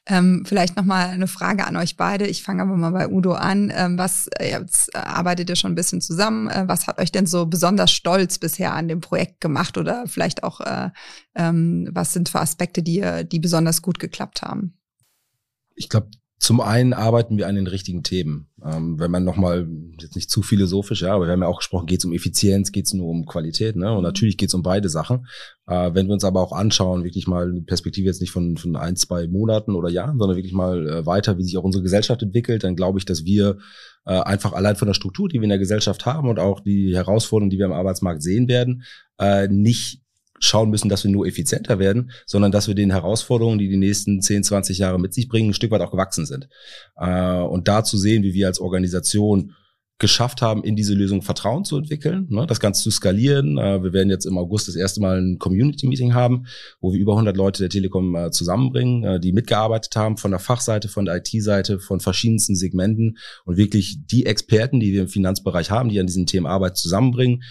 Ähm, vielleicht nochmal eine Frage an euch beide. Ich fange aber mal bei Udo an. Ähm, was, äh, jetzt arbeitet ihr schon ein bisschen zusammen. Äh, was hat euch denn so besonders stolz bisher an dem Projekt gemacht? Oder vielleicht auch, äh, ähm, was sind für Aspekte, die, die besonders gut geklappt haben? Ich glaube, zum einen arbeiten wir an den richtigen Themen. Ähm, wenn man nochmal, jetzt nicht zu philosophisch, ja, aber wir haben ja auch gesprochen, geht es um Effizienz, geht es nur um Qualität, ne? Und natürlich geht es um beide Sachen. Äh, wenn wir uns aber auch anschauen, wirklich mal eine Perspektive jetzt nicht von, von ein, zwei Monaten oder Jahren, sondern wirklich mal äh, weiter, wie sich auch unsere Gesellschaft entwickelt, dann glaube ich, dass wir äh, einfach allein von der Struktur, die wir in der Gesellschaft haben und auch die Herausforderungen, die wir am Arbeitsmarkt sehen werden, äh, nicht schauen müssen, dass wir nur effizienter werden, sondern dass wir den Herausforderungen, die die nächsten 10, 20 Jahre mit sich bringen, ein Stück weit auch gewachsen sind. Äh, und da zu sehen, wie wir als Organisation geschafft haben, in diese Lösung Vertrauen zu entwickeln, ne, das Ganze zu skalieren. Äh, wir werden jetzt im August das erste Mal ein Community-Meeting haben, wo wir über 100 Leute der Telekom äh, zusammenbringen, die mitgearbeitet haben von der Fachseite, von der IT-Seite, von verschiedensten Segmenten und wirklich die Experten, die wir im Finanzbereich haben, die an diesen Themen Arbeit zusammenbringen,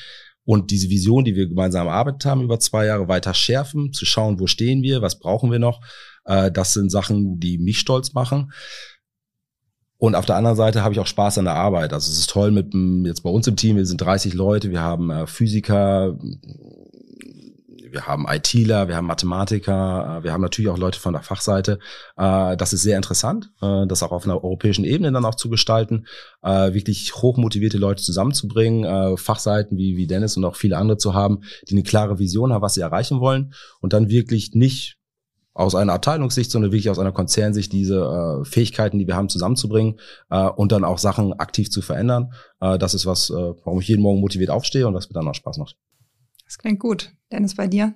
und diese Vision, die wir gemeinsam erarbeitet haben über zwei Jahre, weiter schärfen, zu schauen, wo stehen wir, was brauchen wir noch. Äh, das sind Sachen, die mich stolz machen. Und auf der anderen Seite habe ich auch Spaß an der Arbeit. Also es ist toll mit jetzt bei uns im Team, wir sind 30 Leute, wir haben äh, Physiker, wir haben ITler, wir haben Mathematiker, äh, wir haben natürlich auch Leute von der Fachseite. Äh, das ist sehr interessant, äh, das auch auf einer europäischen Ebene dann auch zu gestalten, wirklich hochmotivierte Leute zusammenzubringen, Fachseiten wie, wie Dennis und auch viele andere zu haben, die eine klare Vision haben, was sie erreichen wollen und dann wirklich nicht aus einer Abteilungssicht, sondern wirklich aus einer Konzernsicht diese äh, Fähigkeiten, die wir haben, zusammenzubringen äh, und dann auch Sachen aktiv zu verändern. Äh, das ist was, äh, warum ich jeden Morgen motiviert aufstehe und was mir dann auch Spaß macht. Das klingt gut. Dennis, bei dir?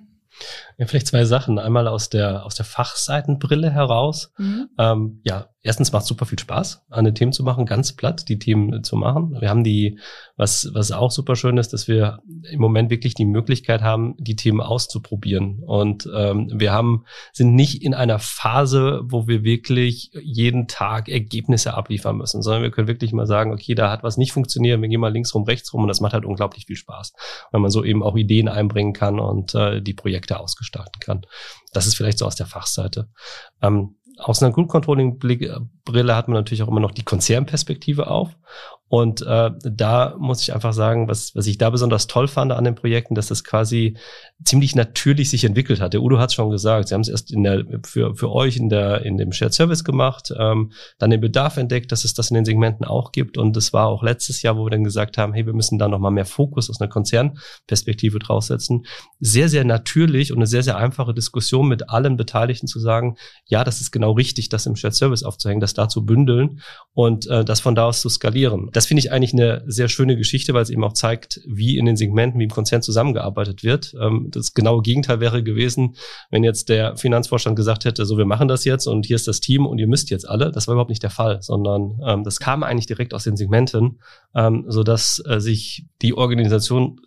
Ja, vielleicht zwei Sachen. Einmal aus der, aus der Fachseitenbrille heraus. Mhm. Ähm, ja, erstens macht super viel Spaß, an den Themen zu machen, ganz platt die Themen zu machen. Wir haben die, was, was auch super schön ist, dass wir im Moment wirklich die Möglichkeit haben, die Themen auszuprobieren. Und ähm, wir haben, sind nicht in einer Phase, wo wir wirklich jeden Tag Ergebnisse abliefern müssen, sondern wir können wirklich mal sagen, okay, da hat was nicht funktioniert, wir gehen mal links rum, rechts rum und das macht halt unglaublich viel Spaß, weil man so eben auch Ideen einbringen kann und äh, die Projekte ausgestalten kann. Das ist vielleicht so aus der Fachseite. Ähm, aus einer Group Controlling Brille hat man natürlich auch immer noch die Konzernperspektive auf. Und äh, da muss ich einfach sagen, was, was ich da besonders toll fand an den Projekten, dass das quasi ziemlich natürlich sich entwickelt hat. Der Udo hat es schon gesagt, sie haben es erst in der, für, für euch in, der, in dem Shared Service gemacht, ähm, dann den Bedarf entdeckt, dass es das in den Segmenten auch gibt. Und es war auch letztes Jahr, wo wir dann gesagt haben, hey, wir müssen da nochmal mehr Fokus aus einer Konzernperspektive draufsetzen. Sehr, sehr natürlich und eine sehr, sehr einfache Diskussion mit allen Beteiligten zu sagen, ja, das ist genau genau richtig, das im Shared Service aufzuhängen, das da zu bündeln und äh, das von da aus zu skalieren. Das finde ich eigentlich eine sehr schöne Geschichte, weil es eben auch zeigt, wie in den Segmenten, wie im Konzern zusammengearbeitet wird. Ähm, das genaue Gegenteil wäre gewesen, wenn jetzt der Finanzvorstand gesagt hätte, so wir machen das jetzt und hier ist das Team und ihr müsst jetzt alle. Das war überhaupt nicht der Fall, sondern ähm, das kam eigentlich direkt aus den Segmenten, ähm, so dass äh, sich die Organisation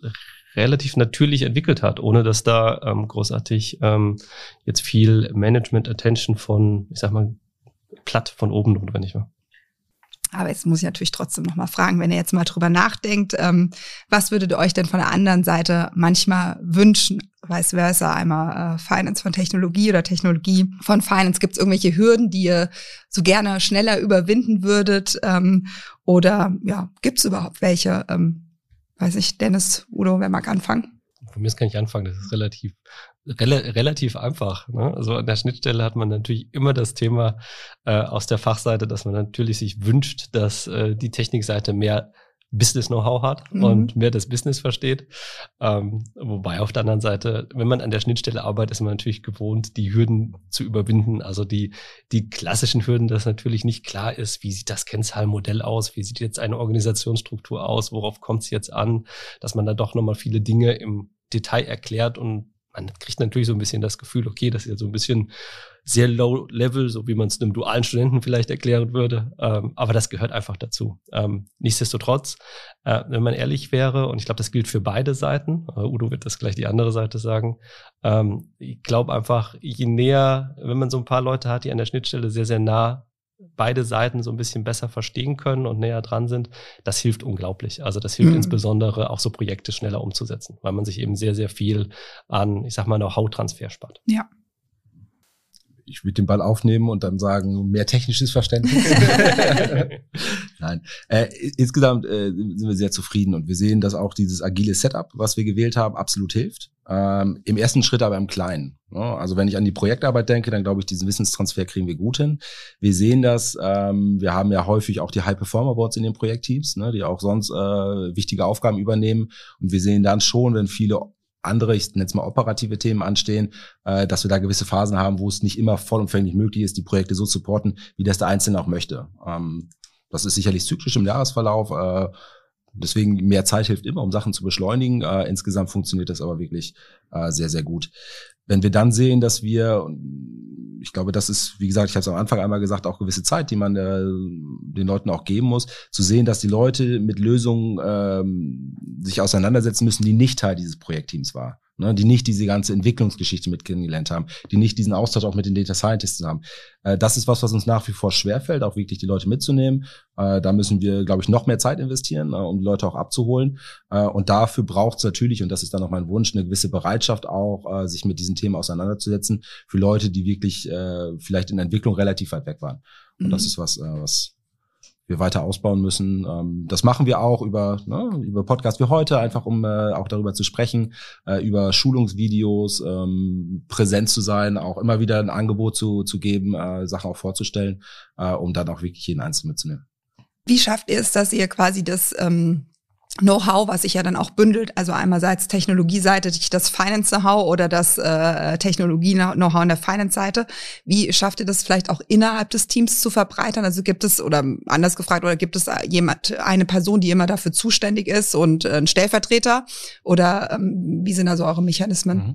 relativ natürlich entwickelt hat, ohne dass da ähm, großartig ähm, jetzt viel Management-Attention von, ich sag mal, platt von oben notwendig war. Aber jetzt muss ich natürlich trotzdem noch mal fragen, wenn ihr jetzt mal drüber nachdenkt, ähm, was würdet ihr euch denn von der anderen Seite manchmal wünschen? Vice versa, einmal äh, Finance von Technologie oder Technologie von Finance. Gibt es irgendwelche Hürden, die ihr so gerne schneller überwinden würdet? Ähm, oder ja, gibt es überhaupt welche? Ähm, weiß ich, Dennis, Udo, wer mag anfangen? Von mir kann ich anfangen, das ist relativ, rel relativ einfach. Ne? Also an der Schnittstelle hat man natürlich immer das Thema äh, aus der Fachseite, dass man natürlich sich wünscht, dass äh, die Technikseite mehr Business-Know-how hat mhm. und mehr das Business versteht. Ähm, wobei auf der anderen Seite, wenn man an der Schnittstelle arbeitet, ist man natürlich gewohnt, die Hürden zu überwinden. Also die, die klassischen Hürden, dass natürlich nicht klar ist, wie sieht das Kennzahlenmodell aus, wie sieht jetzt eine Organisationsstruktur aus, worauf kommt es jetzt an, dass man da doch nochmal viele Dinge im Detail erklärt und man kriegt natürlich so ein bisschen das Gefühl, okay, das ist ja so ein bisschen sehr low level, so wie man es einem dualen Studenten vielleicht erklären würde. Ähm, aber das gehört einfach dazu. Ähm, nichtsdestotrotz, äh, wenn man ehrlich wäre, und ich glaube, das gilt für beide Seiten, äh, Udo wird das gleich die andere Seite sagen, ähm, ich glaube einfach, je näher, wenn man so ein paar Leute hat, die an der Schnittstelle sehr, sehr nah beide Seiten so ein bisschen besser verstehen können und näher dran sind, das hilft unglaublich. Also das hilft mhm. insbesondere auch so Projekte schneller umzusetzen, weil man sich eben sehr, sehr viel an, ich sag mal, Know-how-Transfer spart. Ja. Ich würde den Ball aufnehmen und dann sagen, mehr technisches Verständnis. Nein. Äh, insgesamt äh, sind wir sehr zufrieden und wir sehen, dass auch dieses agile Setup, was wir gewählt haben, absolut hilft. Ähm, Im ersten Schritt aber im Kleinen. Ne? Also wenn ich an die Projektarbeit denke, dann glaube ich, diesen Wissenstransfer kriegen wir gut hin. Wir sehen das, ähm, wir haben ja häufig auch die High-Performer-Boards in den Projektteams, ne, die auch sonst äh, wichtige Aufgaben übernehmen. Und wir sehen dann schon, wenn viele andere, ich nenne es mal operative Themen anstehen, äh, dass wir da gewisse Phasen haben, wo es nicht immer vollumfänglich möglich ist, die Projekte so zu supporten, wie das der Einzelne auch möchte. Ähm, das ist sicherlich zyklisch im Jahresverlauf. Äh, Deswegen mehr Zeit hilft immer, um Sachen zu beschleunigen. Äh, insgesamt funktioniert das aber wirklich äh, sehr, sehr gut. Wenn wir dann sehen, dass wir, ich glaube, das ist, wie gesagt, ich habe es am Anfang einmal gesagt, auch gewisse Zeit, die man äh, den Leuten auch geben muss, zu sehen, dass die Leute mit Lösungen ähm, sich auseinandersetzen müssen, die nicht Teil dieses Projektteams war ne, die nicht diese ganze Entwicklungsgeschichte mit kennengelernt haben, die nicht diesen Austausch auch mit den Data Scientists haben. Äh, das ist was, was uns nach wie vor schwerfällt, auch wirklich die Leute mitzunehmen. Äh, da müssen wir, glaube ich, noch mehr Zeit investieren, äh, um die Leute auch abzuholen. Äh, und dafür braucht es natürlich, und das ist dann auch mein Wunsch, eine gewisse Bereitschaft auch, äh, sich mit diesen Themen auseinanderzusetzen, für Leute, die wirklich äh, vielleicht in der Entwicklung relativ weit weg waren. Und mhm. das ist was, was wir weiter ausbauen müssen. Ähm, das machen wir auch über, ne, über Podcasts wie heute, einfach um äh, auch darüber zu sprechen, äh, über Schulungsvideos, ähm, präsent zu sein, auch immer wieder ein Angebot zu, zu geben, äh, Sachen auch vorzustellen, äh, um dann auch wirklich jeden Einzelnen mitzunehmen. Wie schafft ihr es, dass ihr quasi das ähm, Know-how, was sich ja dann auch bündelt, also einerseits Technologieseite, das Finance-Know-how oder das äh, Technologie-Know-how an der Finance-Seite. Wie schafft ihr das vielleicht auch innerhalb des Teams zu verbreitern? Also gibt es, oder anders gefragt, oder gibt es jemand, eine Person, die immer dafür zuständig ist und äh, ein Stellvertreter? Oder ähm, wie sind also eure Mechanismen? Mhm.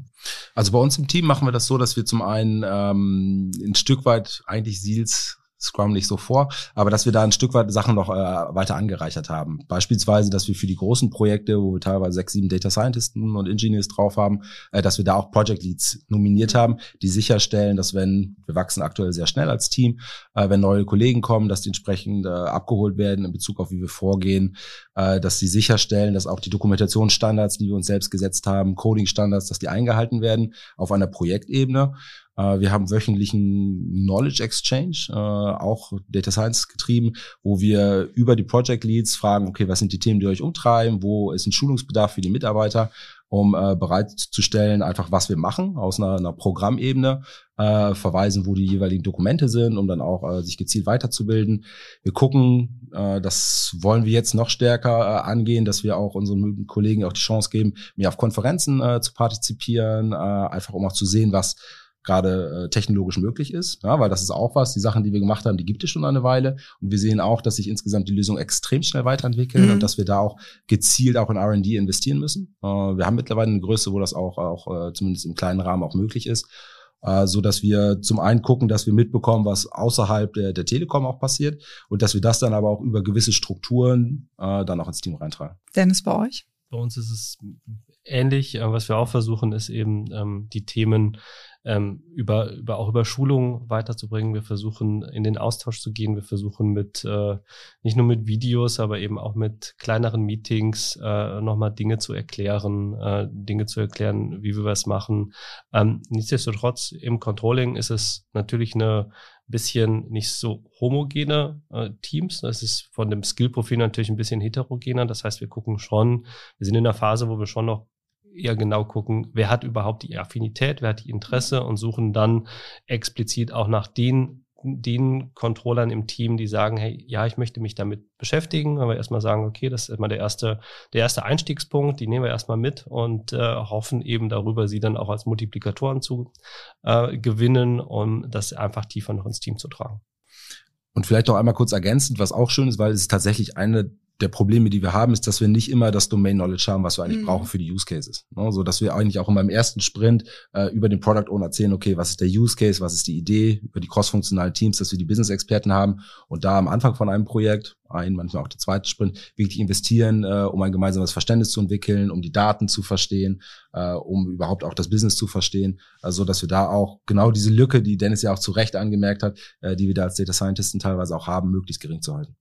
Also bei uns im Team machen wir das so, dass wir zum einen ähm, ein Stück weit eigentlich Seals Scrum nicht so vor, aber dass wir da ein Stück weit Sachen noch äh, weiter angereichert haben. Beispielsweise, dass wir für die großen Projekte, wo wir teilweise sechs, sieben Data Scientisten und Engineers drauf haben, äh, dass wir da auch Project Leads nominiert haben, die sicherstellen, dass wenn, wir wachsen aktuell sehr schnell als Team, äh, wenn neue Kollegen kommen, dass die entsprechend äh, abgeholt werden in Bezug auf wie wir vorgehen, äh, dass sie sicherstellen, dass auch die Dokumentationsstandards, die wir uns selbst gesetzt haben, Coding-Standards, dass die eingehalten werden auf einer Projektebene wir haben wöchentlichen Knowledge Exchange, äh, auch Data Science getrieben, wo wir über die Project Leads fragen, okay, was sind die Themen, die euch umtreiben, wo ist ein Schulungsbedarf für die Mitarbeiter, um äh, bereitzustellen, einfach was wir machen aus einer, einer Programmebene, äh, verweisen, wo die jeweiligen Dokumente sind, um dann auch äh, sich gezielt weiterzubilden. Wir gucken, äh, das wollen wir jetzt noch stärker äh, angehen, dass wir auch unseren Kollegen auch die Chance geben, mehr auf Konferenzen äh, zu partizipieren, äh, einfach um auch zu sehen, was gerade äh, technologisch möglich ist, ja, weil das ist auch was, die Sachen, die wir gemacht haben, die gibt es schon eine Weile und wir sehen auch, dass sich insgesamt die Lösungen extrem schnell weiterentwickeln mhm. und dass wir da auch gezielt auch in R&D investieren müssen. Äh, wir haben mittlerweile eine Größe, wo das auch, auch äh, zumindest im kleinen Rahmen auch möglich ist äh, so dass wir zum einen gucken, dass wir mitbekommen, was außerhalb der, der Telekom auch passiert und dass wir das dann aber auch über gewisse Strukturen äh, dann auch ins Team reintragen. Dennis, bei euch? Bei uns ist es ähnlich. Äh, was wir auch versuchen, ist eben ähm, die Themen ähm, über, über auch über Schulungen weiterzubringen. Wir versuchen in den Austausch zu gehen. Wir versuchen mit äh, nicht nur mit Videos, aber eben auch mit kleineren Meetings äh, nochmal Dinge zu erklären, äh, Dinge zu erklären, wie wir was machen. Ähm, nichtsdestotrotz im Controlling ist es natürlich eine bisschen nicht so homogene äh, Teams. Das ist von dem Skillprofil natürlich ein bisschen heterogener. Das heißt, wir gucken schon, wir sind in einer Phase, wo wir schon noch eher genau gucken, wer hat überhaupt die Affinität, wer hat die Interesse und suchen dann explizit auch nach den den Controllern im Team, die sagen, hey, ja, ich möchte mich damit beschäftigen, wir erstmal sagen, okay, das ist immer der erste, der erste Einstiegspunkt, die nehmen wir erstmal mit und äh, hoffen eben darüber, sie dann auch als Multiplikatoren zu äh, gewinnen, um das einfach tiefer noch ins Team zu tragen. Und vielleicht noch einmal kurz ergänzend, was auch schön ist, weil es ist tatsächlich eine der Probleme, die wir haben, ist, dass wir nicht immer das Domain Knowledge haben, was wir eigentlich mhm. brauchen für die Use Cases. Ne? So dass wir eigentlich auch immer im ersten Sprint äh, über den Product Owner erzählen, okay, was ist der Use Case, was ist die Idee, über die cross-funktionalen Teams, dass wir die Business-Experten haben und da am Anfang von einem Projekt, ein, manchmal auch der zweite Sprint, wirklich investieren, äh, um ein gemeinsames Verständnis zu entwickeln, um die Daten zu verstehen, äh, um überhaupt auch das Business zu verstehen, also dass wir da auch genau diese Lücke, die Dennis ja auch zu Recht angemerkt hat, äh, die wir da als Data Scientisten teilweise auch haben, möglichst gering zu halten.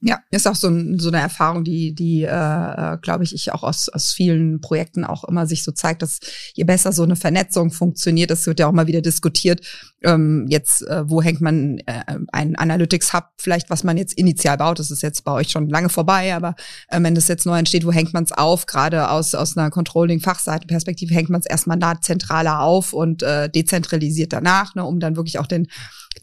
Ja, ist auch so, ein, so eine Erfahrung, die, die äh, äh glaube ich, ich auch aus, aus vielen Projekten auch immer sich so zeigt, dass je besser so eine Vernetzung funktioniert, das wird ja auch mal wieder diskutiert, ähm, jetzt, äh, wo hängt man äh, ein Analytics Hub, vielleicht was man jetzt initial baut, das ist jetzt bei euch schon lange vorbei, aber äh, wenn das jetzt neu entsteht, wo hängt man es auf? Gerade aus, aus einer Controlling-Fachseitenperspektive hängt man es erstmal da zentraler auf und äh, dezentralisiert danach, ne, um dann wirklich auch den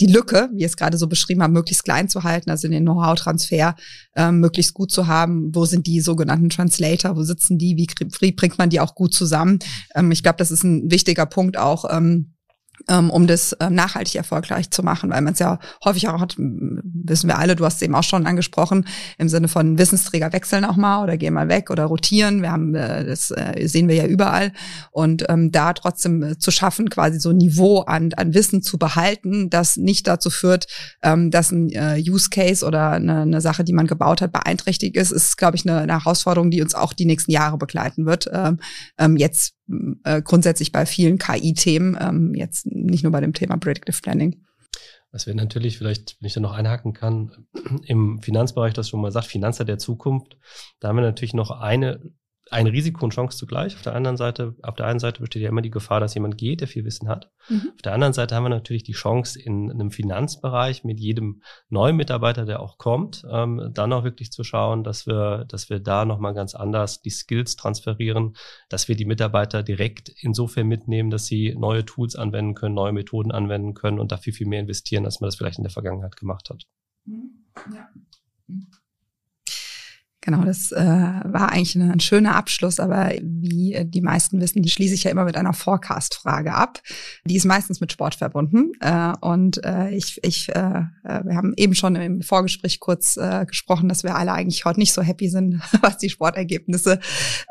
die Lücke, wie ihr es gerade so beschrieben habt, möglichst klein zu halten, also den Know-how-Transfer ähm, möglichst gut zu haben. Wo sind die sogenannten Translator? Wo sitzen die? Wie, bringt man die auch gut zusammen? Ähm, ich glaube, das ist ein wichtiger Punkt auch. Ähm, um das ähm, nachhaltig erfolgreich zu machen, weil man es ja häufig auch hat, wissen wir alle, du hast es eben auch schon angesprochen, im Sinne von Wissensträger wechseln auch mal oder gehen mal weg oder rotieren. Wir haben, äh, das äh, sehen wir ja überall. Und ähm, da trotzdem äh, zu schaffen, quasi so ein Niveau an, an Wissen zu behalten, das nicht dazu führt, ähm, dass ein äh, Use Case oder eine, eine Sache, die man gebaut hat, beeinträchtigt ist, ist, glaube ich, eine, eine Herausforderung, die uns auch die nächsten Jahre begleiten wird. Ähm, ähm, jetzt äh, grundsätzlich bei vielen KI-Themen, ähm, jetzt nicht nur bei dem Thema Predictive Planning. Was wir natürlich vielleicht, wenn ich da noch einhaken kann, im Finanzbereich das schon mal sagt, Finanzer der Zukunft, da haben wir natürlich noch eine ein Risiko und Chance zugleich. Auf der anderen Seite, auf der einen Seite besteht ja immer die Gefahr, dass jemand geht, der viel Wissen hat. Mhm. Auf der anderen Seite haben wir natürlich die Chance, in einem Finanzbereich mit jedem neuen Mitarbeiter, der auch kommt, ähm, dann auch wirklich zu schauen, dass wir, dass wir da nochmal ganz anders die Skills transferieren, dass wir die Mitarbeiter direkt insofern mitnehmen, dass sie neue Tools anwenden können, neue Methoden anwenden können und dafür viel mehr investieren, als man das vielleicht in der Vergangenheit gemacht hat. Mhm. Ja. Genau, das äh, war eigentlich ein, ein schöner Abschluss, aber wie die meisten wissen, die schließe ich ja immer mit einer Forecast-Frage ab. Die ist meistens mit Sport verbunden. Äh, und äh, ich, ich, äh, äh, wir haben eben schon im Vorgespräch kurz äh, gesprochen, dass wir alle eigentlich heute nicht so happy sind, was die Sportergebnisse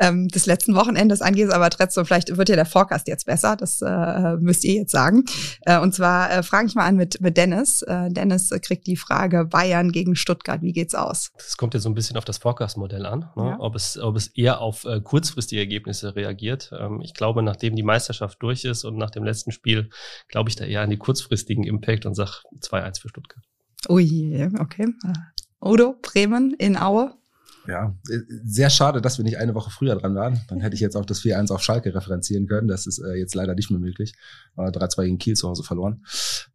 ähm, des letzten Wochenendes angeht. Aber trotzdem, vielleicht wird ja der Forecast jetzt besser. Das äh, müsst ihr jetzt sagen. Äh, und zwar äh, frage ich mal an mit, mit Dennis. Äh, Dennis kriegt die Frage Bayern gegen Stuttgart. Wie geht's aus? Das kommt jetzt so ein bisschen auf das Forecast Forecast-Modell an, ne? ja. ob, es, ob es eher auf äh, kurzfristige Ergebnisse reagiert. Ähm, ich glaube, nachdem die Meisterschaft durch ist und nach dem letzten Spiel, glaube ich da eher an die kurzfristigen Impact und sage 2-1 für Stuttgart. Ui, okay. Udo, Bremen in Aue ja, äh, sehr schade, dass wir nicht eine Woche früher dran waren. Dann hätte ich jetzt auch das 4-1 auf Schalke referenzieren können. Das ist äh, jetzt leider nicht mehr möglich. Äh, 3-2 gegen Kiel zu Hause verloren.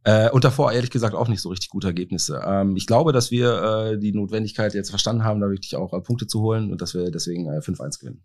Äh, und davor ehrlich gesagt auch nicht so richtig gute Ergebnisse. Ähm, ich glaube, dass wir äh, die Notwendigkeit jetzt verstanden haben, da wirklich auch äh, Punkte zu holen und dass wir deswegen äh, 5-1 gewinnen.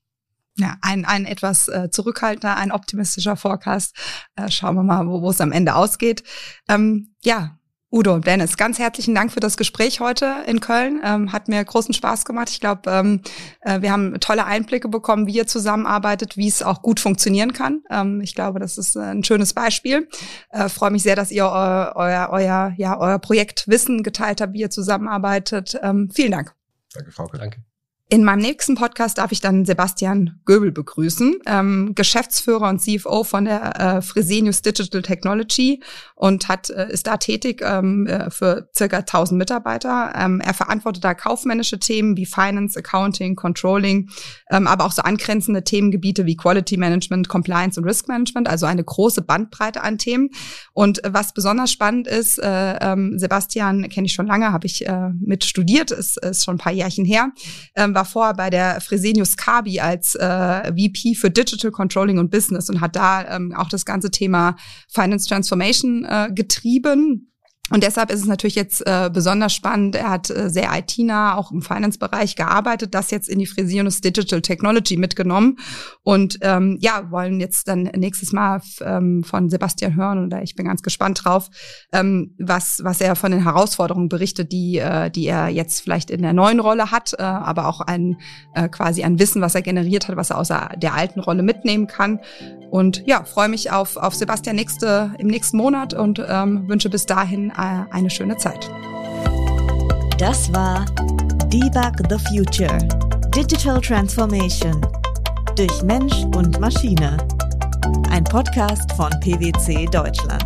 Ja, ein, ein etwas äh, zurückhaltender, ein optimistischer Forecast. Äh, schauen wir mal, wo, wo es am Ende ausgeht. Ähm, ja, Udo und Dennis, ganz herzlichen Dank für das Gespräch heute in Köln. Ähm, hat mir großen Spaß gemacht. Ich glaube, ähm, äh, wir haben tolle Einblicke bekommen, wie ihr zusammenarbeitet, wie es auch gut funktionieren kann. Ähm, ich glaube, das ist ein schönes Beispiel. Äh, Freue mich sehr, dass ihr euer, euer, euer, ja, euer Projektwissen geteilt habt, wie ihr zusammenarbeitet. Ähm, vielen Dank. Danke, Frauke. Danke. In meinem nächsten Podcast darf ich dann Sebastian Göbel begrüßen, ähm, Geschäftsführer und CFO von der äh, Fresenius Digital Technology und hat äh, ist da tätig ähm, äh, für circa 1000 Mitarbeiter. Ähm, er verantwortet da kaufmännische Themen wie Finance, Accounting, Controlling, ähm, aber auch so angrenzende Themengebiete wie Quality Management, Compliance und Risk Management, also eine große Bandbreite an Themen. Und was besonders spannend ist, äh, ähm, Sebastian kenne ich schon lange, habe ich äh, mit studiert, ist, ist schon ein paar Jährchen her. Ähm, war vorher bei der Fresenius Kabi als äh, VP für Digital Controlling und Business und hat da ähm, auch das ganze Thema Finance Transformation äh, getrieben und deshalb ist es natürlich jetzt äh, besonders spannend. Er hat äh, sehr IT-nah auch im Finance-Bereich gearbeitet, das jetzt in die Fresenius Digital Technology mitgenommen und ähm, ja, wollen jetzt dann nächstes Mal ähm, von Sebastian hören und ich bin ganz gespannt drauf, ähm, was, was er von den Herausforderungen berichtet, die, äh, die er jetzt vielleicht in der neuen Rolle hat, äh, aber auch ein äh, quasi ein Wissen, was er generiert hat, was er aus der alten Rolle mitnehmen kann. Und ja, freue mich auf, auf Sebastian nächste, im nächsten Monat und ähm, wünsche bis dahin äh, eine schöne Zeit. Das war Debug the Future. Digital Transformation durch Mensch und Maschine. Ein Podcast von PwC Deutschland.